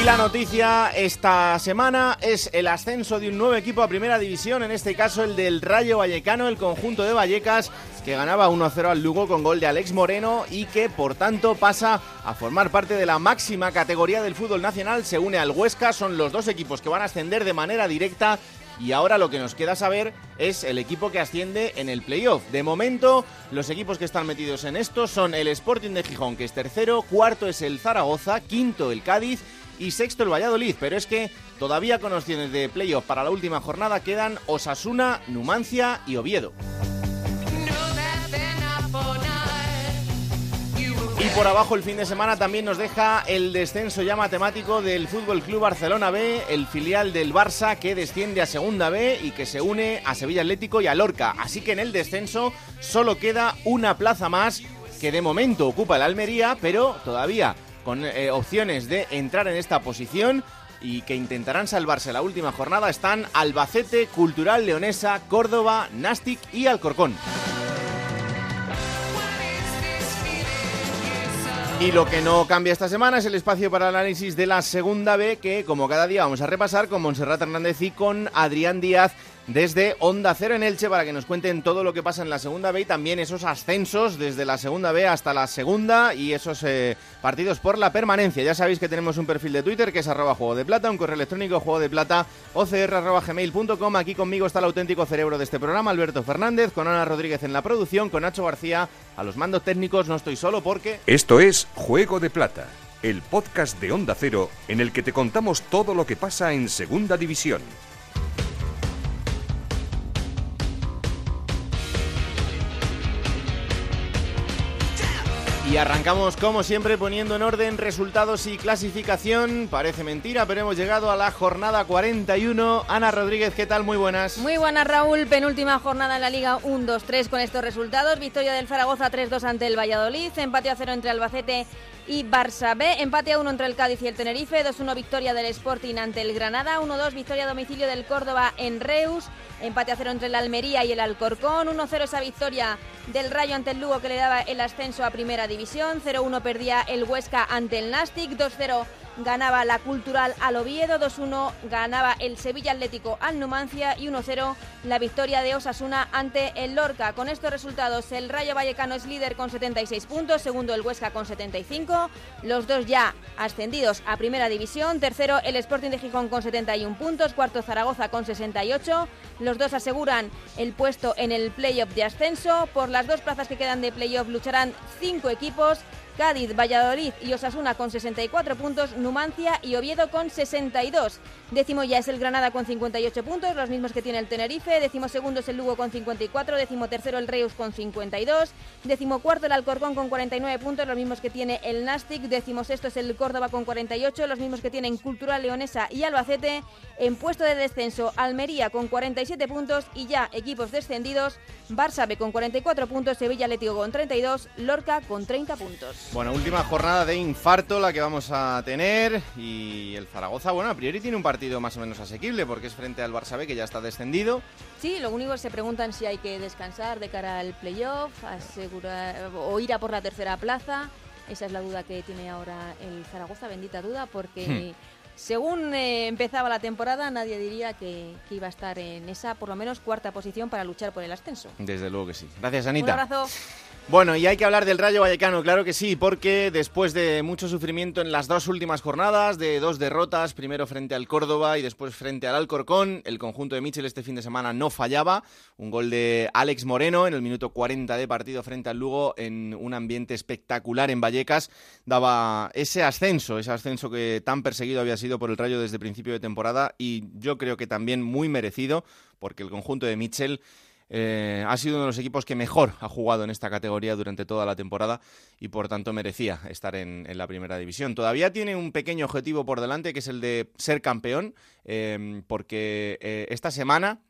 Y la noticia esta semana es el ascenso de un nuevo equipo a Primera División, en este caso el del Rayo Vallecano, el conjunto de Vallecas, que ganaba 1-0 al Lugo con gol de Alex Moreno y que por tanto pasa a formar parte de la máxima categoría del fútbol nacional, se une al Huesca, son los dos equipos que van a ascender de manera directa y ahora lo que nos queda saber es el equipo que asciende en el playoff. De momento, los equipos que están metidos en esto son el Sporting de Gijón, que es tercero, cuarto es el Zaragoza, quinto el Cádiz y sexto el Valladolid, pero es que todavía con opciones de playoff para la última jornada quedan Osasuna, Numancia y Oviedo. Y por abajo el fin de semana también nos deja el descenso ya matemático del Fútbol Club Barcelona B, el filial del Barça que desciende a Segunda B y que se une a Sevilla Atlético y a Lorca. Así que en el descenso solo queda una plaza más que de momento ocupa el Almería, pero todavía con eh, opciones de entrar en esta posición y que intentarán salvarse la última jornada están Albacete, Cultural Leonesa, Córdoba, Nastic y Alcorcón. Y lo que no cambia esta semana es el espacio para el análisis de la segunda B, que como cada día vamos a repasar con Monserrat Hernández y con Adrián Díaz desde Onda Cero en Elche para que nos cuenten todo lo que pasa en la segunda B y también esos ascensos desde la segunda B hasta la segunda y esos eh, partidos por la permanencia. Ya sabéis que tenemos un perfil de Twitter que es arroba juego de plata, un correo electrónico juego de plata ocr Aquí conmigo está el auténtico cerebro de este programa, Alberto Fernández, con Ana Rodríguez en la producción, con Nacho García a los mandos técnicos. No estoy solo porque... Esto es Juego de Plata, el podcast de Onda Cero en el que te contamos todo lo que pasa en Segunda División. Y arrancamos como siempre poniendo en orden resultados y clasificación. Parece mentira, pero hemos llegado a la jornada 41. Ana Rodríguez, ¿qué tal? Muy buenas. Muy buenas, Raúl. Penúltima jornada en la Liga 1-2-3 con estos resultados. Victoria del Zaragoza 3-2 ante el Valladolid. Empate a 0 entre Albacete y Barça B. Empate a 1 entre el Cádiz y el Tenerife. 2-1 victoria del Sporting ante el Granada. 1-2 victoria a domicilio del Córdoba en Reus. Empate a 0 entre el Almería y el Alcorcón. 1-0 esa victoria del Rayo ante el Lugo que le daba el ascenso a Primera División. 0-1 perdía el Huesca ante el Nastic. 2-0 ganaba la Cultural al Oviedo, 2-1 ganaba el Sevilla Atlético al Numancia y 1-0 la victoria de Osasuna ante el Lorca. Con estos resultados el Rayo Vallecano es líder con 76 puntos, segundo el Huesca con 75, los dos ya ascendidos a Primera División, tercero el Sporting de Gijón con 71 puntos, cuarto Zaragoza con 68, los dos aseguran el puesto en el playoff de ascenso, por las dos plazas que quedan de playoff lucharán cinco equipos, Cádiz, Valladolid y Osasuna con 64 puntos, Numancia y Oviedo con 62. Décimo ya es el Granada con 58 puntos, los mismos que tiene el Tenerife. Décimo segundo es el Lugo con 54, décimo tercero el Reus con 52, décimo cuarto el Alcorcón con 49 puntos, los mismos que tiene el Nastic. Décimo sexto es el Córdoba con 48, los mismos que tienen Cultural Leonesa y Albacete. En puesto de descenso, Almería con 47 puntos y ya equipos descendidos, Barça B con 44 puntos, Sevilla Atlético con 32, Lorca con 30 puntos. Bueno, última jornada de infarto la que vamos a tener y el Zaragoza, bueno, a priori tiene un partido más o menos asequible porque es frente al Barça B que ya está descendido. Sí, lo único que se preguntan si hay que descansar de cara al playoff, asegurar o ir a por la tercera plaza. Esa es la duda que tiene ahora el Zaragoza, bendita duda, porque según eh, empezaba la temporada nadie diría que, que iba a estar en esa, por lo menos, cuarta posición para luchar por el ascenso. Desde luego que sí. Gracias, Anita. Un abrazo. Bueno, y hay que hablar del Rayo Vallecano, claro que sí, porque después de mucho sufrimiento en las dos últimas jornadas, de dos derrotas, primero frente al Córdoba y después frente al Alcorcón, el conjunto de Michel este fin de semana no fallaba. Un gol de Alex Moreno en el minuto 40 de partido frente al Lugo en un ambiente espectacular en Vallecas daba ese ascenso, ese ascenso que tan perseguido había sido por el Rayo desde principio de temporada y yo creo que también muy merecido porque el conjunto de Michel eh, ha sido uno de los equipos que mejor ha jugado en esta categoría durante toda la temporada y por tanto merecía estar en, la primera división. Todavía tiene un pequeño objetivo por delante que es el de ser campeón, eh, porque eh, esta semana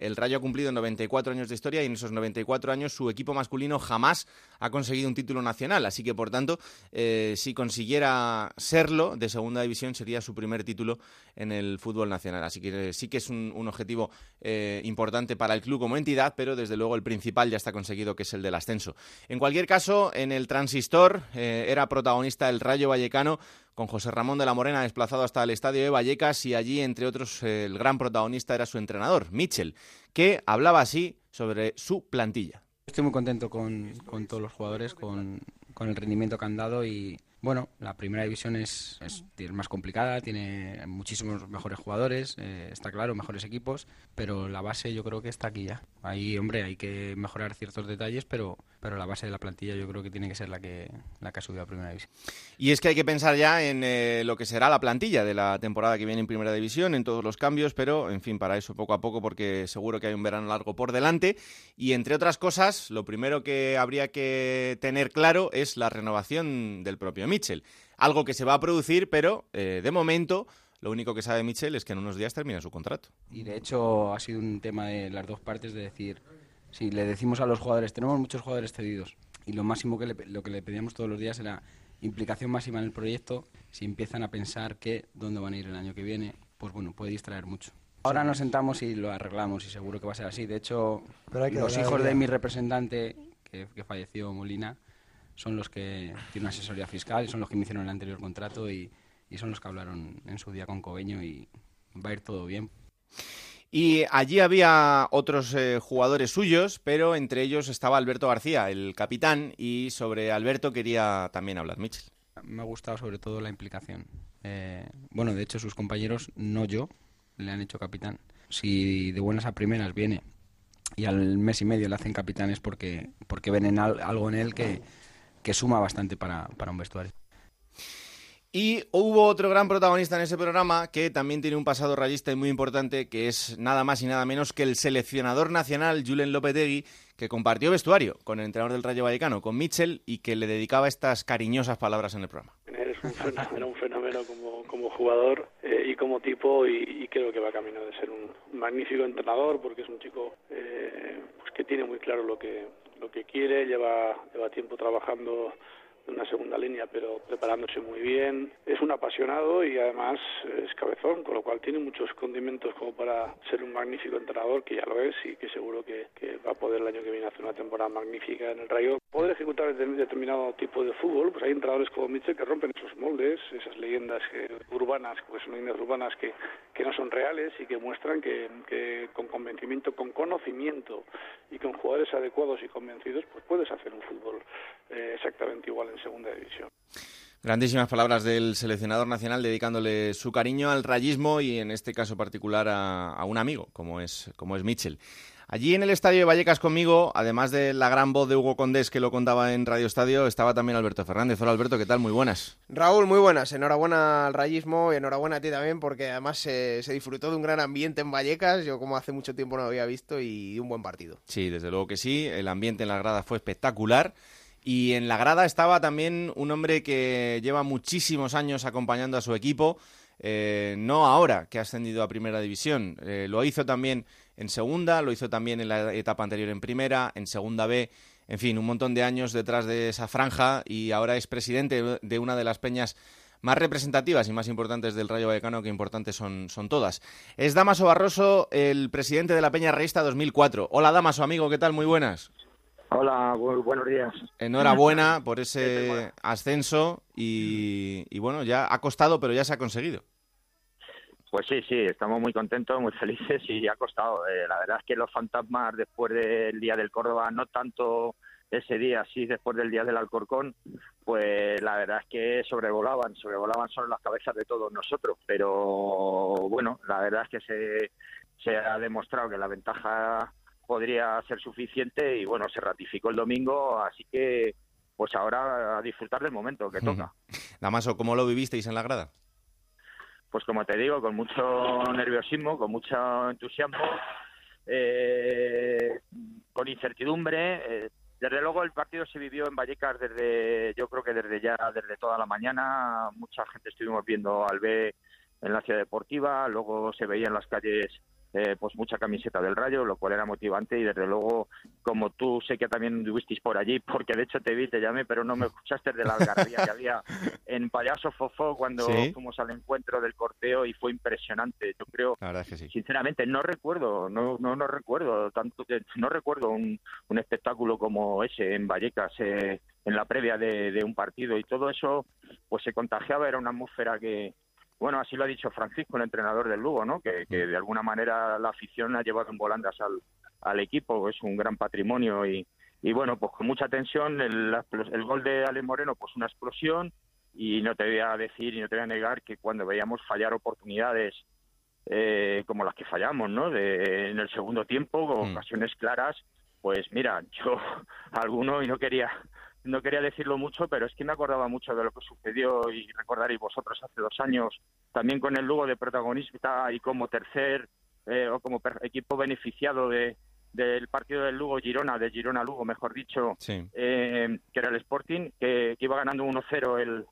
el Rayo ha cumplido 94 años de historia y en esos 94 años su equipo masculino jamás ha conseguido un título nacional. Así que, por tanto, eh, si consiguiera serlo de segunda división, sería su primer título en el fútbol nacional. Así que eh, sí que es un, objetivo eh, importante para el club como entidad, pero desde luego el principal ya está conseguido, que es el del ascenso. En cualquier caso, en el transistor era protagonista el Rayo Vallecano con José Ramón de la Morena desplazado hasta el estadio de Vallecas y allí, entre otros, el gran protagonista era su entrenador, Mitchell, que hablaba así sobre su plantilla. Estoy muy contento con, todos los jugadores, con, con el rendimiento que han dado y, bueno, la primera división es, es, más complicada, tiene muchísimos mejores jugadores, eh, está claro, mejores equipos, pero la base yo creo que está aquí ya. Ahí, hombre, hay que mejorar ciertos detalles, pero, pero la base de la plantilla yo creo que tiene que ser la que, la que ha subido a primera división. Y es que hay que pensar ya en eh, lo que será la plantilla de la temporada que viene en primera división, en todos los cambios, pero en fin, para eso poco a poco, porque seguro que hay un verano largo por delante. Y entre otras cosas, lo primero que habría que tener claro es la renovación del propio Mitchell. Algo que se va a producir, pero eh, de momento lo único que sabe Mitchell es que en unos días termina su contrato. Y de hecho ha sido un tema de las dos partes de decir, si le decimos a los jugadores, tenemos muchos jugadores cedidos y lo máximo que lo que le pedíamos todos los días era implicación máxima en el proyecto, si empiezan a pensar que dónde van a ir el año que viene, pues bueno, puede distraer mucho. Ahora nos sentamos y lo arreglamos y seguro que va a ser así. De hecho, los hijos de mi representante, que, que falleció Molina, son los que tienen una asesoría fiscal y son los que me hicieron el anterior contrato y, son los que hablaron en su día con Cobeño y va a ir todo bien. Y allí había otros eh, jugadores suyos, pero entre ellos estaba Alberto García, el capitán, y sobre Alberto quería también hablar Mitchell. Me ha gustado sobre todo la implicación. Eh, bueno, de hecho sus compañeros, no yo, le han hecho capitán. Si de buenas a primeras viene y al mes y medio le hacen capitán es porque, porque ven en algo en él que, que suma bastante para, para un vestuario. Y hubo otro gran protagonista en ese programa que también tiene un pasado rayista y muy importante, que es nada más y nada menos que el seleccionador nacional Julen Lopetegui, que compartió vestuario con el entrenador del Rayo Vallecano, con Mitchell, y que le dedicaba estas cariñosas palabras en el programa. Eres un fenómeno, un fenómeno como, como jugador eh, y como tipo, y, creo que va camino de ser un magnífico entrenador, porque es un chico eh, pues que tiene muy claro lo que, lo que quiere, lleva, lleva tiempo trabajando una segunda línea, pero preparándose muy bien. Es un apasionado y además es cabezón, con lo cual tiene muchos condimentos como para ser un magnífico entrenador, que ya lo es y que seguro que, va a poder el año que viene hacer una temporada magnífica en el Rayo. Poder ejecutar determinado tipo de fútbol, pues hay entrenadores como Mitchell que rompen esos moldes, esas leyendas urbanas, pues leyendas urbanas que, que no son reales y que muestran que, que con convencimiento, con conocimiento y con jugadores adecuados y convencidos, pues puedes hacer un fútbol eh, exactamente igual en segunda división. Grandísimas palabras del seleccionador nacional dedicándole su cariño al rayismo y en este caso particular a, un amigo como es, como es Mitchell. Allí en el estadio de Vallecas conmigo, además de la gran voz de Hugo Condés que lo contaba en Radio Estadio, estaba también Alberto Fernández. Hola Alberto, ¿qué tal? Muy buenas. Raúl, muy buenas. Enhorabuena al rayismo y enhorabuena a ti también porque además se disfrutó de un gran ambiente en Vallecas, yo como hace mucho tiempo no había visto y un buen partido. Sí, desde luego que sí. El ambiente en la grada fue espectacular. Y en la grada estaba también un hombre que lleva muchísimos años acompañando a su equipo, eh, no ahora que ha ascendido a primera división, eh, lo hizo también en segunda, lo hizo también en la etapa anterior en primera, en segunda B, en fin, un montón de años detrás de esa franja y ahora es presidente de una de las peñas más representativas y más importantes del Rayo Vallecano, que importantes son, son todas. Es Damaso Barroso, el presidente de la Peña Reista 2004. Hola Damaso, amigo, ¿qué tal? Muy buenas. Hola, buenos días. Enhorabuena por ese ascenso y, bueno, ya ha costado, pero ya se ha conseguido. Pues sí, sí, estamos muy contentos, muy felices y ha costado. Eh, la verdad es que los fantasmas después del día del Córdoba, no tanto ese día, sí después del día del Alcorcón, pues la verdad es que sobrevolaban, sobrevolaban sobre las cabezas de todos nosotros. Pero bueno, la verdad es que se, se ha demostrado que la ventaja podría ser suficiente y bueno, se ratificó el domingo, así que pues ahora a disfrutar del momento que toca. Damaso, ¿cómo lo vivisteis en la grada? Pues como te digo, con mucho nerviosismo, con mucho entusiasmo, eh, con incertidumbre. Eh, desde luego el partido se vivió en Vallecas desde, yo creo que desde ya, desde toda la mañana. Mucha gente estuvimos viendo al B en la ciudad deportiva, luego se veía en las calles eh, pues mucha camiseta del Rayo, lo cual era motivante y desde luego, como tú sé que también visteis por allí, porque de hecho te vi, te llamé, pero no me escuchaste de la algarabía que había en Payaso Fofó cuando fuimos al encuentro del corteo y fue impresionante. Yo creo, sinceramente, no recuerdo, no, no, no recuerdo tanto, no recuerdo un, un espectáculo como ese en Vallecas. Eh, en la previa de, de un partido y todo eso pues se contagiaba, era una atmósfera que, bueno, así lo ha dicho Francisco, el entrenador del Lugo, ¿no? Que, de alguna manera la afición ha llevado en volandas al, al equipo, es un gran patrimonio y, y bueno, pues con mucha tensión, el, el gol de Ale Moreno, pues una explosión y no te voy a decir y no te voy a negar que cuando veíamos fallar oportunidades eh, como las que fallamos, ¿no? De, en el segundo tiempo, con mm. ocasiones claras, pues mira, yo alguno y no quería no quería decirlo mucho, pero es que me acordaba mucho de lo que sucedió y recordaréis vosotros hace dos años, también con el Lugo de protagonista y como tercer eh, o como equipo beneficiado de, del partido del Lugo Girona, de Girona Lugo, mejor dicho, eh, que era el Sporting, que, iba ganando 1-0 el,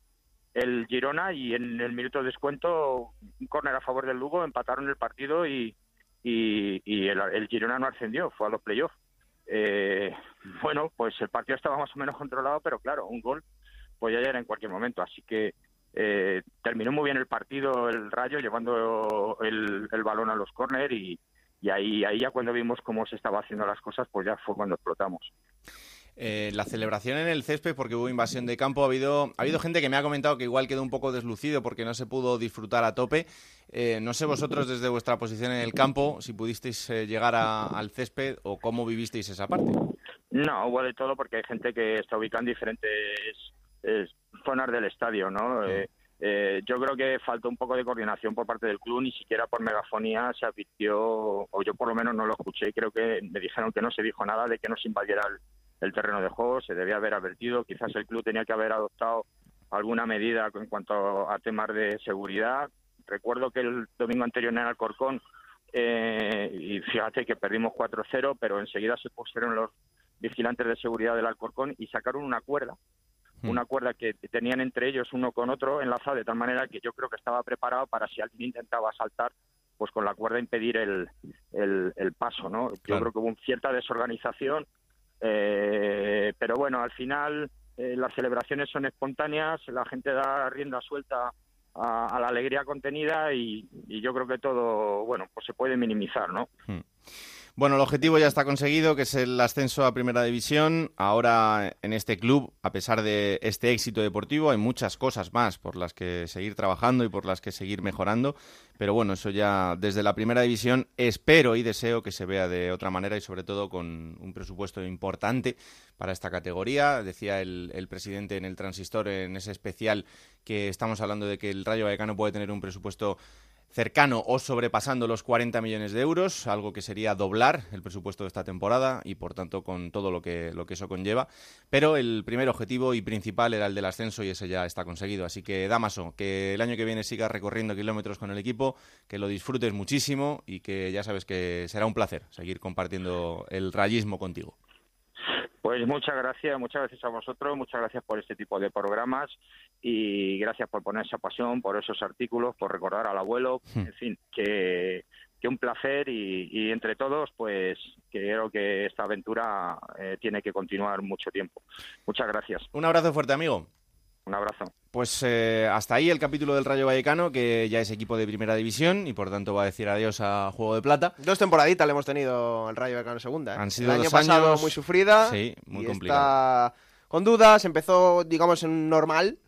el Girona y en el minuto de descuento, un córner a favor del Lugo, empataron el partido y, y, y el, el Girona no ascendió, fue a los playoffs. Eh, bueno, pues el partido estaba más o menos controlado, pero claro, un gol ya era en cualquier momento. Así que eh, terminó muy bien el partido el Rayo llevando el, balón a los córner y, ahí ya cuando vimos cómo se estaba haciendo las cosas, pues ya fue cuando explotamos. Eh, la celebración en el césped, porque hubo invasión de campo, ha habido, ha habido gente que me ha comentado que igual quedó un poco deslucido porque no se pudo disfrutar a tope. Eh, no sé vosotros desde vuestra posición en el campo si pudisteis eh, llegar al césped o cómo vivisteis esa parte. No, hubo de todo porque hay gente que está ubicada en diferentes zonas del estadio, ¿no? yo creo que faltó un poco de coordinación por parte del club, ni siquiera por megafonía se advirtió, o yo por lo menos no lo escuché, creo que me dijeron que no se dijo nada de que no se invadiera el, el terreno de juego, se debía haber advertido, quizás el club tenía que haber adoptado alguna medida en cuanto a temas de seguridad. Recuerdo que el domingo anterior en el Alcorcón, eh, y fíjate que perdimos 4-0, pero enseguida se pusieron los vigilantes de seguridad del Alcorcón y sacaron una cuerda, hmm. una cuerda que tenían entre ellos uno con otro enlazada de tal manera que yo creo que estaba preparado para si alguien intentaba saltar, pues con la cuerda impedir el, el, paso, ¿no? Yo creo que hubo cierta desorganización eh, pero bueno, al final eh, las celebraciones son espontáneas, la gente da rienda suelta a, la alegría contenida y, yo creo que todo, bueno, pues se puede minimizar, ¿no? Hmm. Bueno, el objetivo ya está conseguido, que es el ascenso a Primera División. Ahora en este club, a pesar de este éxito deportivo, hay muchas cosas más por las que seguir trabajando y por las que seguir mejorando. Pero bueno, eso ya desde la Primera División espero y deseo que se vea de otra manera y sobre todo con un presupuesto importante para esta categoría. Decía el, el presidente en el transistor, en ese especial, que estamos hablando de que el Rayo Vallecano puede tener un presupuesto cercano o sobrepasando los 40 millones de euros, algo que sería doblar el presupuesto de esta temporada y por tanto con todo lo que, lo que eso conlleva. Pero el primer objetivo y principal era el del ascenso y ese ya está conseguido. Así que Damaso, que el año que viene sigas recorriendo kilómetros con el equipo, que lo disfrutes muchísimo y que ya sabes que será un placer seguir compartiendo el rayismo contigo. Pues muchas gracias, muchas gracias a vosotros, muchas gracias por este tipo de programas y gracias por poner esa pasión, por esos artículos, por recordar al abuelo, hmm. en fin, que, que un placer y, entre todos, pues creo que esta aventura eh, tiene que continuar mucho tiempo. Muchas gracias. Un abrazo fuerte, amigo. Un abrazo. Pues eh, hasta ahí el capítulo del Rayo Vallecano, que ya es equipo de primera división y por tanto va a decir adiós a Juego de Plata. Dos temporaditas le hemos tenido al Rayo Vallecano en segunda. ¿eh? Han sido el año pasado muy sufrida. Sí, muy y complicado. Está con dudas, empezó, digamos, en normal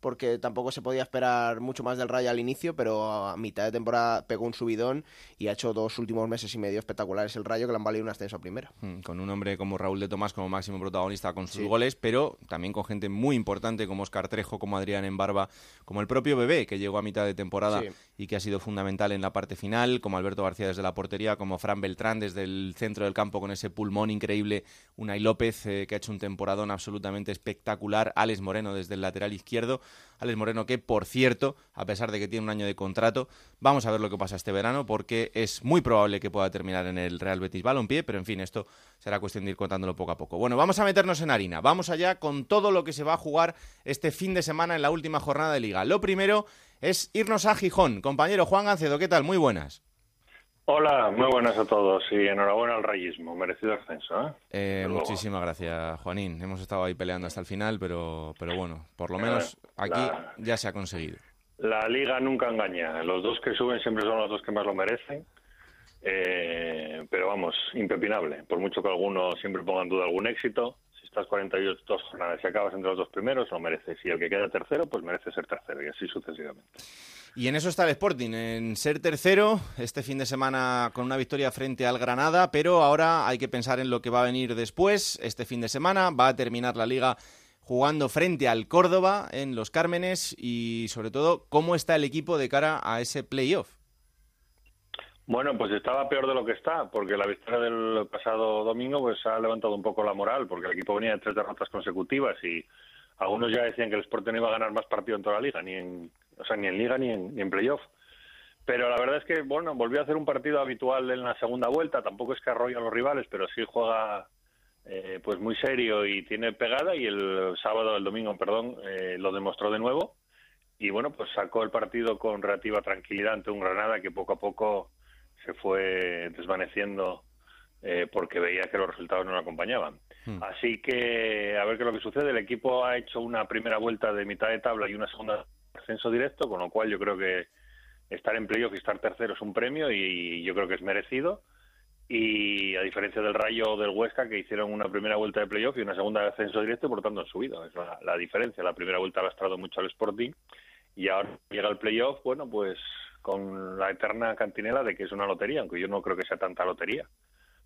porque tampoco se podía esperar mucho más del Rayo al inicio, pero a mitad de temporada pegó un subidón y ha hecho dos últimos meses y medio espectaculares el Rayo que le han valido un ascenso a primera. Hmm, con un hombre como Raúl de Tomás como máximo protagonista con sus goles, pero también con gente muy importante como Oscar Trejo, como Adrián Embarba, como el propio Bebé que llegó a mitad de temporada y que ha sido fundamental en la parte final, como Alberto García desde la portería, como Fran Beltrán desde el centro del campo con ese pulmón increíble, Unai López eh, que ha hecho un temporadón absolutamente espectacular, Alex Moreno desde el lateral izquierdo, Alex Moreno que por cierto, a pesar de que tiene un año de contrato, vamos a ver lo que pasa este verano porque es muy probable que pueda terminar en el Real Betis Balompié, pero en fin, esto será cuestión de ir contándolo poco a poco. Bueno, vamos a meternos en harina, vamos allá con todo lo que se va a jugar este fin de semana en la última jornada de liga. Lo primero es irnos a Gijón. Compañero Juan Gancedo, ¿qué tal? Muy buenas. Hola, muy buenas a todos y enhorabuena al rayismo, merecido ascenso. ¿eh? Eh, muchísimas gracias, Juanín. Hemos estado ahí peleando hasta el final, pero, pero bueno, por lo menos aquí ya se ha conseguido. La liga nunca engaña. Los dos que suben siempre son los dos que más lo merecen. Eh, pero vamos, impepinable. Por mucho que alguno siempre ponga en duda algún éxito, estás 48 jornadas y acabas entre los dos primeros, lo mereces. Y el que queda tercero, pues merece ser tercero, y así sucesivamente. Y en eso está el Sporting, en ser tercero, este fin de semana con una victoria frente al Granada, pero ahora hay que pensar en lo que va a venir después. Este fin de semana va a terminar la liga jugando frente al Córdoba en Los Cármenes y sobre todo cómo está el equipo de cara a ese playoff. Bueno, pues estaba peor de lo que está, porque la victoria del pasado domingo pues ha levantado un poco la moral, porque el equipo venía de tres derrotas consecutivas y algunos ya decían que el Sporting no iba a ganar más partido en toda la liga, ni en, o sea, ni en liga ni en, playoff. Pero la verdad es que, bueno, volvió a hacer un partido habitual en la segunda vuelta, tampoco es que arrolla a los rivales, pero sí juega eh, pues muy serio y tiene pegada y el sábado, el domingo, perdón, eh, lo demostró de nuevo y bueno, pues sacó el partido con relativa tranquilidad ante un Granada que poco a poco se fue desvaneciendo eh, porque veía que los resultados no lo acompañaban. Hmm. Así que a ver qué es lo que sucede. El equipo ha hecho una primera vuelta de mitad de tabla y una segunda ascenso directo, con lo cual yo creo que estar en playoff y estar tercero es un premio y yo creo que es merecido. Y a diferencia del Rayo o del Huesca, que hicieron una primera vuelta de playoff y una segunda de ascenso directo, por lo tanto han subido. Es la, la diferencia. La primera vuelta ha lastrado mucho al Sporting y ahora llega el playoff, bueno, pues con la eterna cantinela de que es una lotería, aunque yo no creo que sea tanta lotería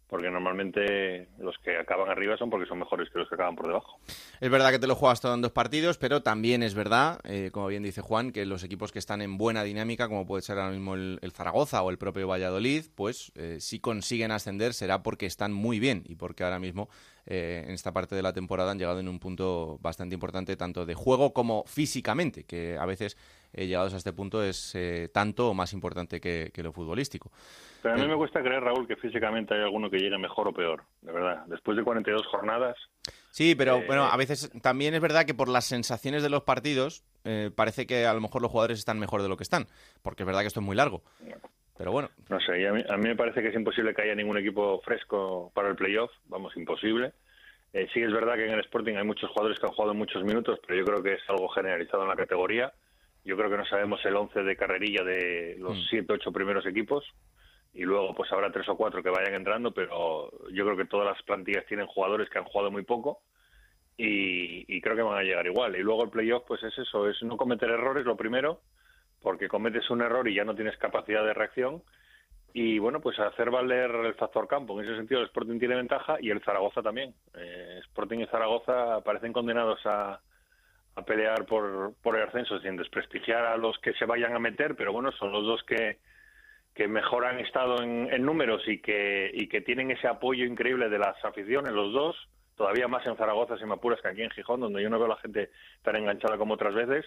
porque normalmente los que acaban arriba son porque son mejores que los que acaban por debajo. Es verdad que te lo juegas todo en dos partidos, pero también es verdad, eh, como bien dice Juan, que los equipos que están en buena dinámica, como puede ser ahora mismo el, Zaragoza o el propio Valladolid, pues eh, si consiguen ascender será porque están muy bien y porque ahora mismo eh, en esta parte de la temporada han llegado en un punto bastante importante tanto de juego como físicamente, que a veces llegados a este punto es tanto o más importante que lo futbolístico. Pero a mí me cuesta creer, Raúl, que físicamente hay alguno que llegue mejor o peor, de verdad. Después de 42 jornadas. Sí, pero eh, bueno, a veces también es verdad que por las sensaciones de los partidos eh, parece que a lo mejor los jugadores están mejor de lo que están, porque es verdad que esto es muy largo. Pero bueno. No sé, a mí, a mí me parece que es imposible que haya ningún equipo fresco para el playoff, vamos, imposible. Eh, sí es verdad que en el Sporting hay muchos jugadores que han jugado muchos minutos, pero yo creo que es algo generalizado en la categoría. Yo creo que no sabemos el 11 de carrerilla de los 7, mm. 8 primeros equipos y luego pues habrá tres o cuatro que vayan entrando, pero yo creo que todas las plantillas tienen jugadores que han jugado muy poco y, creo que van a llegar igual. Y luego el playoff pues es eso, es no cometer errores lo primero, porque cometes un error y ya no tienes capacidad de reacción y bueno, pues hacer valer el factor campo. En ese sentido el Sporting tiene ventaja y el Zaragoza también. Eh, Sporting y Zaragoza parecen condenados a, a pelear por, por el ascenso sin desprestigiar a los que se vayan a meter, pero bueno, son los dos que que mejor han estado en, números y que, y que tienen ese apoyo increíble de las aficiones, los dos, todavía más en Zaragoza, si me apuras, que aquí en Gijón, donde yo no veo a la gente tan enganchada como otras veces.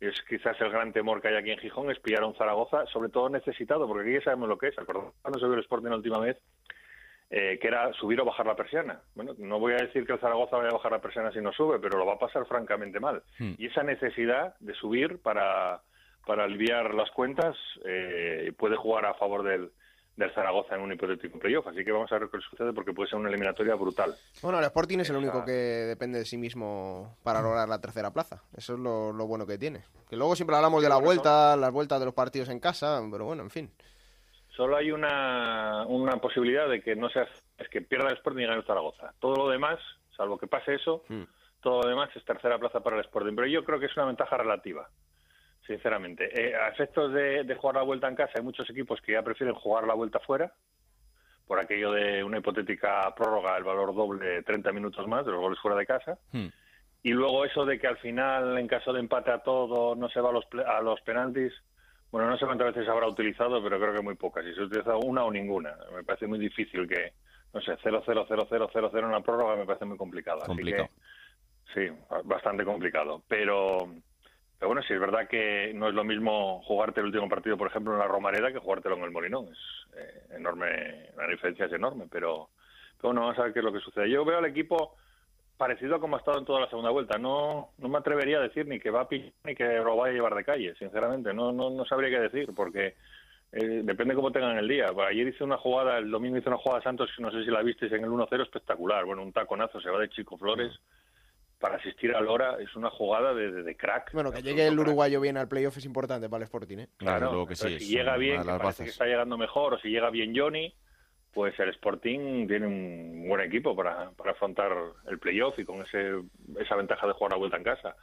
Es quizás el gran temor que hay aquí en Gijón, es pillar a un Zaragoza, sobre todo necesitado, porque aquí ya sabemos lo que es. Cuando se vio el Sporting la última vez, eh, que era subir o bajar la persiana. Bueno, no voy a decir que el Zaragoza vaya a bajar la persiana si no sube, pero lo va a pasar francamente mal. Hmm. Y esa necesidad de subir para para aliviar las cuentas eh, puede jugar a favor del, del Zaragoza en un hipotético playoff. Así que vamos a ver qué sucede porque puede ser una eliminatoria brutal. Bueno, el Sporting es el único que depende de sí mismo para lograr la tercera plaza. Eso es lo, bueno que tiene. Que luego siempre hablamos de la vuelta, las vueltas de los partidos en casa, pero bueno, en fin. Solo hay una, una posibilidad de que no sea es que pierda el Sporting y gane el Zaragoza. Todo lo demás, salvo que pase eso, hmm. todo lo demás es tercera plaza para el Sporting. Pero yo creo que es una ventaja relativa sinceramente. Eh, a efectos de, jugar la vuelta en casa, hay muchos equipos que ya prefieren jugar la vuelta fuera, por aquello de una hipotética prórroga, el valor doble, 30 minutos más de los goles fuera de casa. Hmm. Y luego eso de que al final, en caso de empate a todo, no se va a los, a los penaltis, Bueno, no sé cuántas veces habrá utilizado, pero creo que muy pocas. Si se utiliza una o ninguna. Me parece muy difícil que, no sé, 0 0 0 0 0 0 en una prórroga me parece muy complicado. Complicado. Así que, sí, bastante complicado. Pero, pero bueno, sí es verdad que no es lo mismo jugarte el último partido, por ejemplo, en la Romareda que jugártelo en el Molinón. Es eh, enorme, la diferencia es enorme, pero, pero bueno, vamos a ver qué es lo que sucede. Yo veo al equipo parecido a como ha estado en toda la segunda vuelta. No, no me atrevería a decir ni que va a pillar ni que lo vaya a llevar de calle, sinceramente. No, no, no sabría qué decir, porque eh, depende cómo tengan el día. Ayer hice una jugada, el domingo hice una jugada Santos, no sé si la visteis en el 1-0, espectacular. Bueno, un taconazo, se va de Chico Flores. Para asistir a Lora es una jugada de, de, de crack. Bueno, que llegue el uruguayo bien al playoff es importante para el Sporting, ¿eh? Claro, luego que sí. Si llega bien, que parece que está llegando mejor, o si llega bien Johnny, pues el Sporting tiene un buen equipo para, para afrontar el playoff y con ese, esa ventaja de jugar la vuelta en casa.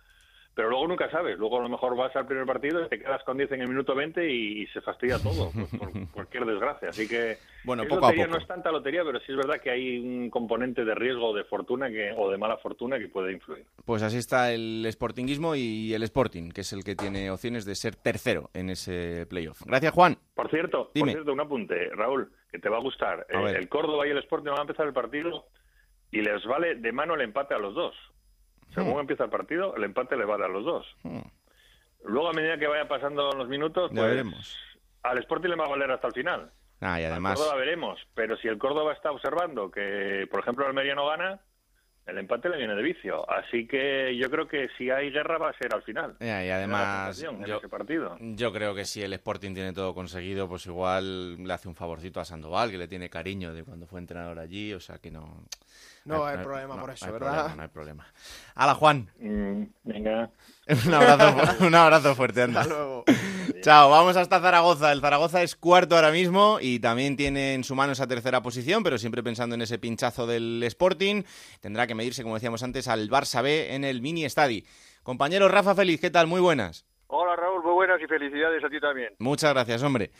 Pero luego nunca sabes, luego a lo mejor vas al primer partido y te quedas con 10 en el minuto 20 y, y se fastidia todo, pues, por cualquier desgracia. Así que bueno, es poco lotería, a poco. no es tanta lotería, pero sí es verdad que hay un componente de riesgo de fortuna que, o de mala fortuna que puede influir. Pues así está el Sportingismo y el Sporting, que es el que tiene opciones de ser tercero en ese playoff. Gracias, Juan. Por cierto, Dime. por cierto un apunte, Raúl, que te va a gustar. A Eh, el Córdoba y el Sporting van a empezar el partido y les vale de mano el empate a los dos. Según empieza el partido, el empate le vale a los dos. Hmm. Luego, a medida que vaya pasando los minutos, pues, veremos. al Sporting le va a valer hasta el final. Ah, y además, Córdoba veremos, pero si el Córdoba está observando que, por ejemplo, el Almería no gana, el empate le viene de vicio. Así que yo creo que si hay guerra va a ser al final. Ya, y además yo, ese partido. yo creo que si el Sporting tiene todo conseguido, pues igual le hace un favorcito a Sandoval, que le tiene cariño de cuando fue entrenador allí, o sea que no... No hay problema por eso, hay ¿verdad? Problema, no hay problema. Hala, Juan, Mm, venga. un abrazo, un abrazo fuerte, anda. Hasta luego. Chao, vamos hasta Zaragoza. El Zaragoza es cuarto ahora mismo y también tiene en su mano esa tercera posición, pero siempre pensando en ese pinchazo del Sporting. Tendrá que medirse, como decíamos antes, al Barça B en el Mini Estadi. Compañero Rafa Feliz, ¿qué tal? Muy buenas. Hola Raúl, muy buenas y felicidades a ti también. Muchas gracias, hombre.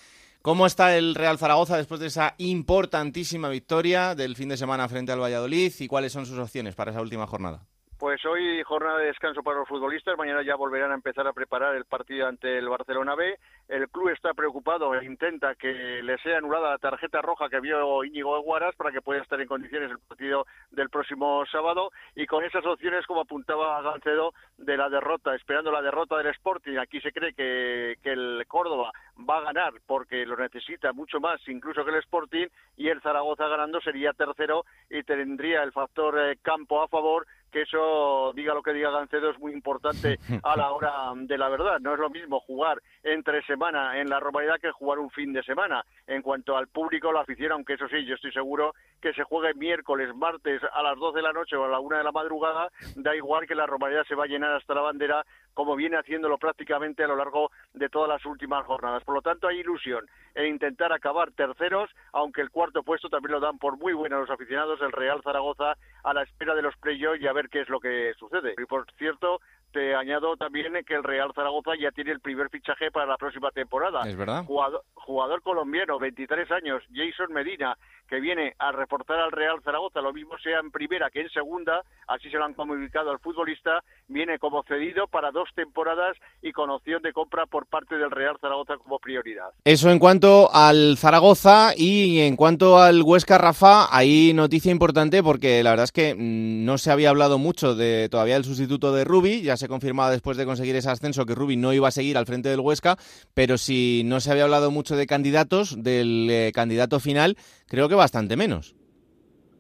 ¿Cómo está el Real Zaragoza después de esa importantísima victoria del fin de semana frente al Valladolid y cuáles son sus opciones para esa última jornada? Pues hoy jornada de descanso para los futbolistas, mañana ya volverán a empezar a preparar el partido ante el Barcelona B. El club está preocupado e intenta que le sea anulada la tarjeta roja que vio Íñigo Guaras para que pueda estar en condiciones el partido del próximo sábado y con esas opciones, como apuntaba Gancedo, de la derrota, esperando la derrota del Sporting. Aquí se cree que, el Córdoba va a ganar porque lo necesita mucho más incluso que el Sporting y el Zaragoza ganando sería tercero y tendría el factor eh, campo a favor que eso, diga lo que diga Gancedo, es muy importante a la hora de la verdad. No es lo mismo jugar entre semana en la Romareda que jugar un fin de semana. En cuanto al público, la afición, aunque eso sí, yo estoy seguro que se juegue miércoles, martes a las 12 de la noche o a la 1 de la madrugada, da igual que la Romareda se va a llenar hasta la bandera como viene haciéndolo prácticamente a lo largo de todas las últimas jornadas. Por lo tanto, hay ilusión en intentar acabar terceros, aunque el cuarto puesto también lo dan por muy bueno los aficionados del Real Zaragoza a la espera de los playoffs y a ver qué es lo que sucede. Y por cierto, te añado también que el Real Zaragoza ya tiene el primer fichaje para la próxima temporada. ¿Es verdad? Jugador, jugador colombiano, 23 años, Jason Medina, que viene a reportar al Real Zaragoza, lo mismo sea en primera que en segunda, así se lo han comunicado al futbolista, viene como cedido para dos temporadas y con opción de compra por parte del Real Zaragoza como prioridad. Eso en cuanto al Zaragoza y en cuanto al Huesca Rafa, hay noticia importante porque la verdad es que mm, no se había hablado mucho de todavía del sustituto de Rubi, ya se confirmaba después de conseguir ese ascenso que Rubi no iba a seguir al frente del Huesca, pero si no se había hablado mucho de candidatos, del eh, candidato final, creo que bastante menos.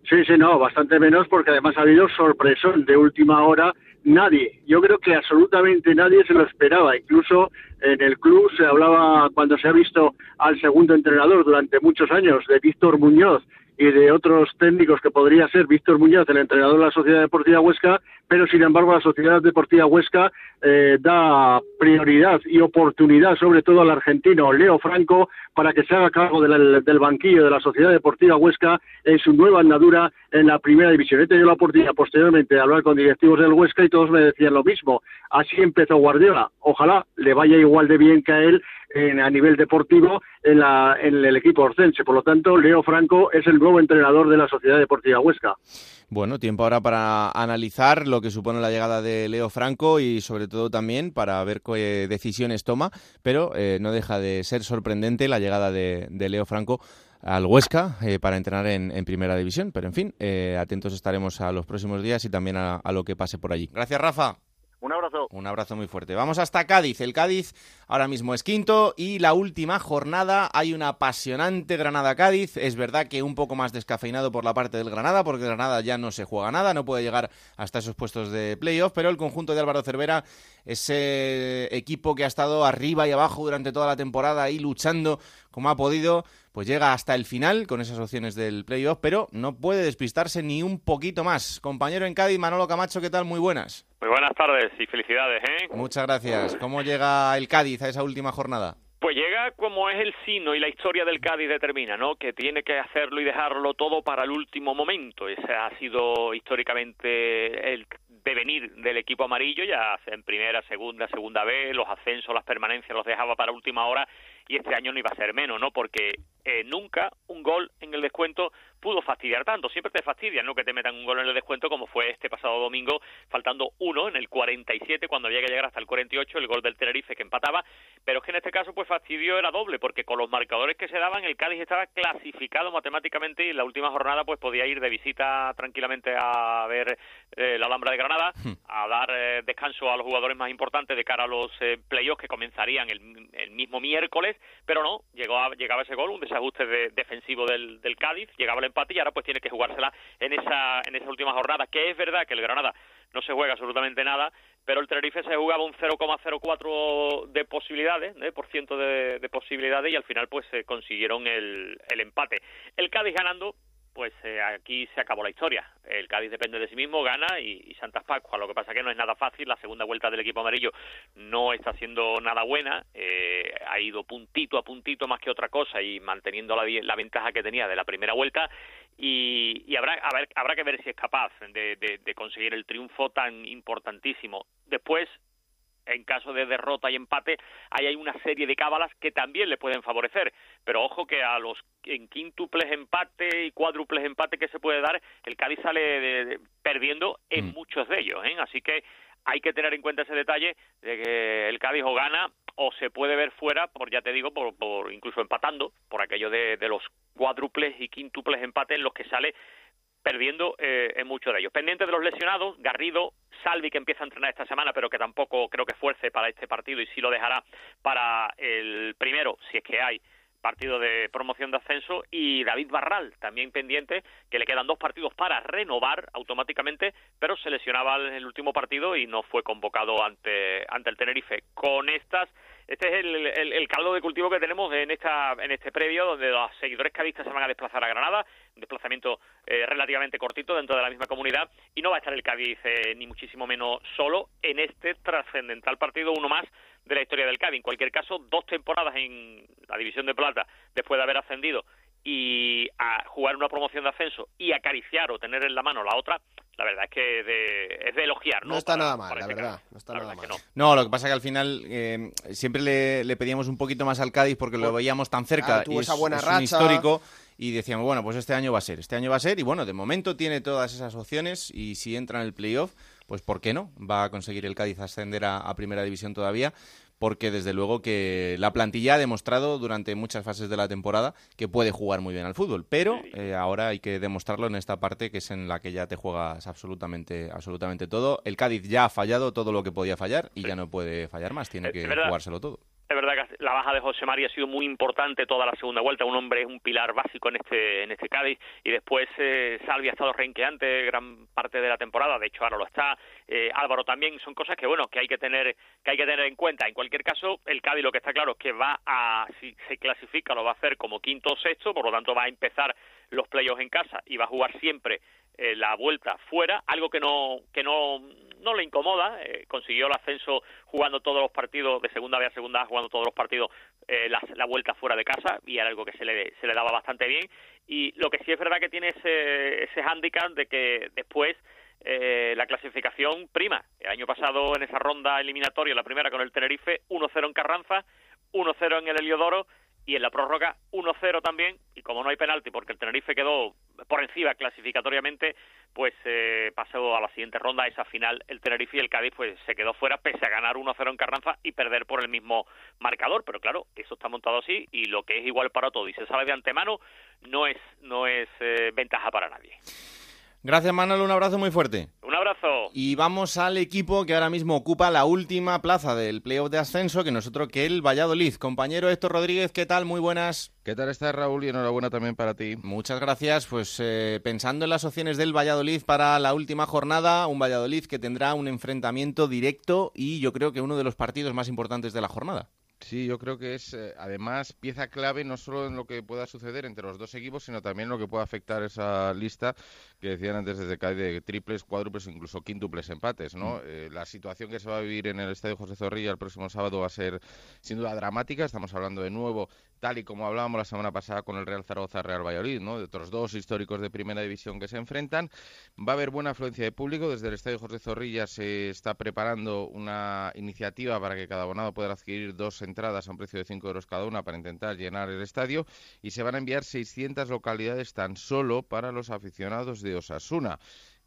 Sí, sí, no, bastante menos porque además ha habido sorpresón de última hora. Nadie, yo creo que absolutamente nadie se lo esperaba. Incluso en el club se hablaba, cuando se ha visto al segundo entrenador durante muchos años, de Víctor Muñoz y de otros técnicos que podría ser Víctor Muñoz, el entrenador de la Sociedad Deportiva Huesca, pero sin embargo la Sociedad Deportiva Huesca eh, da prioridad y oportunidad sobre todo al argentino Leo Franco para que se haga cargo del, banquillo de la Sociedad Deportiva Huesca en su nueva andadura en la primera división. He tenido la oportunidad posteriormente de hablar con directivos del Huesca y todos me decían lo mismo. Así empezó Guardiola. Ojalá le vaya igual de bien que a él en, a nivel deportivo en, la, en el equipo orcense. Por lo tanto, Leo Franco es el nuevo entrenador de la Sociedad Deportiva Huesca. Bueno, tiempo ahora para analizar lo que supone la llegada de Leo Franco y sobre todo también para ver qué decisiones toma, pero eh, no deja de ser sorprendente la llegada de, de Leo Franco al Huesca eh, para entrenar en, en, Primera División. Pero en fin, eh, atentos estaremos a los próximos días y también a, a lo que pase por allí. Gracias, Rafa. Un abrazo. Un abrazo muy fuerte. Vamos hasta Cádiz. El Cádiz ahora mismo es quinto y la última jornada hay una apasionante Granada-Cádiz. Es verdad que un poco más descafeinado por la parte del Granada porque Granada ya no se juega nada, no puede llegar hasta esos puestos de playoff, pero el conjunto de Álvaro Cervera, ese equipo que ha estado arriba y abajo durante toda la temporada y luchando como ha podido, pues llega hasta el final con esas opciones del playoff, pero no puede despistarse ni un poquito más. Compañero en Cádiz, Manolo Camacho, ¿qué tal? Muy buenas. Muy buenas tardes y felicidades, ¿eh? Muchas gracias. ¿Cómo llega el Cádiz a esa última jornada? Pues llega como es el sino y la historia del Cádiz determina, ¿no? Que tiene que hacerlo y dejarlo todo para el último momento. Ese ha sido históricamente el devenir del equipo amarillo, ya en primera, segunda, segunda B, los ascensos, las permanencias los dejaba para última hora y este año no iba a ser menos, ¿no? Porque eh, nunca un gol en el descuento pudo fastidiar tanto. Siempre te fastidia, ¿no? Que te metan un gol en el descuento como fue este pasado domingo, faltando uno en el 47, cuando había que llegar hasta el 48, el gol del Tenerife que empataba. Pero es que en este caso, pues fastidio era doble, porque con los marcadores que se daban, el Cádiz estaba clasificado matemáticamente y en la última jornada, pues podía ir de visita tranquilamente a ver eh, la Alhambra de Granada, a dar eh, descanso a los jugadores más importantes de cara a los eh, playoffs que comenzarían el, el, mismo miércoles, pero no, llegó a, llegaba ese gol, un desajuste de, defensivo del, del Cádiz, llegaba el empate y ahora pues tiene que jugársela en esa, en esa última jornada, que es verdad que el Granada no se juega absolutamente nada, pero el Tenerife se jugaba un 0,04 de posibilidades, de por ciento de, de, posibilidades y al final pues eh, consiguieron el, el empate. El Cádiz ganando pues eh, aquí se acabó la historia. El Cádiz depende de sí mismo, gana y, Santas Pascua. Lo que pasa que no es nada fácil. La segunda vuelta del equipo amarillo no está siendo nada buena. Eh, ha ido puntito a puntito más que otra cosa y manteniendo la, ventaja que tenía de la primera vuelta. Y, y habrá, habrá, habrá, que ver si es capaz de, de, de conseguir el triunfo tan importantísimo. Después en caso de derrota y empate, ahí hay una serie de cábalas que también le pueden favorecer. Pero ojo que a los en quíntuples empate y cuádruples empate que se puede dar, el Cádiz sale de, de, perdiendo en mm. muchos de ellos. ¿eh? Así que hay que tener en cuenta ese detalle de que el Cádiz o gana o se puede ver fuera, por ya te digo, por, por incluso empatando, por aquello de, de los cuádruples y quíntuples empates en los que sale perdiendo eh, en muchos de ellos. Pendiente de los lesionados, Garrido, Salvi que empieza a entrenar esta semana, pero que tampoco creo que fuerce para este partido y sí lo dejará para el primero, si es que hay partido de promoción de ascenso y David Barral también pendiente que le quedan dos partidos para renovar automáticamente pero se lesionaba en el último partido y no fue convocado ante ante el Tenerife con estas este es el, caldo de cultivo que tenemos en esta en este previo donde los seguidores cadistas se van a desplazar a Granada. Un desplazamiento eh, relativamente cortito dentro de la misma comunidad. Y no va a estar el Cádiz eh, ni muchísimo menos solo en este trascendental partido uno más de la historia del Cádiz. En cualquier caso dos temporadas en la división de plata después de haber ascendido y a jugar una promoción de ascenso y acariciar o tener en la mano la otra, la verdad es que de, es de elogiar. No, no está para, nada mal, la verdad. Caso. No está la nada mal. No. no. lo que pasa que al final eh, siempre le, le, pedíamos un poquito más al Cádiz porque lo veíamos tan cerca claro, y es, esa buena es racha. un histórico y decíamos, bueno, pues este año va a ser, este año va a ser y bueno, de momento tiene todas esas opciones y si entra en el playoff, pues ¿por qué no? Va a conseguir el Cádiz ascender a, a primera división todavía porque desde luego que la plantilla ha demostrado durante muchas fases de la temporada que puede jugar muy bien al fútbol, pero eh, ahora hay que demostrarlo en esta parte que es en la que ya te juegas absolutamente absolutamente todo. El Cádiz ya ha fallado todo lo que podía fallar y sí. ya no puede fallar más, tiene que jugárselo todo es verdad que la baja de José María ha sido muy importante toda la segunda vuelta, un hombre es un pilar básico en este en este Cádiz. Y después eh, Salvi ha estado renqueante gran parte de la temporada, de hecho ahora lo está, eh, Álvaro también, son cosas que bueno, que hay que tener que hay que tener en cuenta. En cualquier caso, el Cádiz lo que está claro es que va a si se clasifica lo va a hacer como quinto o sexto, por lo tanto va a empezar los playoffs en casa y va a jugar siempre eh, la vuelta fuera, algo que no que no no le incomoda, eh, consiguió el ascenso jugando todos los partidos de segunda B a segunda jugando todos los partidos eh, la, la, vuelta fuera de casa y era algo que se le, se le daba bastante bien y lo que sí es verdad que tiene ese, ese hándicap de que después eh, la clasificación prima. El año pasado en esa ronda eliminatoria, la primera con el Tenerife, 1-0 en Carranza, 1-0 en el Heliodoro y en la prórroga 1-0 también y como no hay penalti porque el Tenerife quedó por encima clasificatoriamente pues eh, pasó a la siguiente ronda esa final el Tenerife y el Cádiz pues se quedó fuera pese a ganar 1-0 en Carranza y perder por el mismo marcador. Pero claro eso está montado así y lo que es igual para todo y se sabe de antemano no es no es eh, ventaja para nadie Gracias, Manuel. Un abrazo muy fuerte. Un abrazo. Y vamos al equipo que ahora mismo ocupa la última plaza del playoff de ascenso, que nosotros que el Valladolid. Compañero Héctor Rodríguez, ¿qué tal? Muy buenas. ¿Qué tal estás, Raúl? Y enhorabuena también para ti. Muchas gracias. Pues eh, pensando en las opciones del Valladolid para la última jornada, un Valladolid que tendrá un enfrentamiento directo y yo creo que uno de los partidos más importantes de la jornada. Sí, yo creo que es eh, además pieza clave no solo en lo que pueda suceder entre los dos equipos, sino también en lo que pueda afectar esa lista que decían antes desde CAI de triples, cuádruples o incluso quíntuples empates. ¿no? Mm. Eh, la situación que se va a vivir en el Estadio José Zorrilla el próximo sábado va a ser sin duda dramática. Estamos hablando de nuevo tal y como hablábamos la semana pasada con el Real Zaragoza Real Valladolid, ¿no? de otros dos históricos de primera división que se enfrentan. Va a haber buena afluencia de público. Desde el Estadio José Zorrilla se está preparando una iniciativa para que cada abonado pueda adquirir dos entradas a un precio de 5 euros cada una para intentar llenar el estadio y se van a enviar 600 localidades tan solo para los aficionados de Osasuna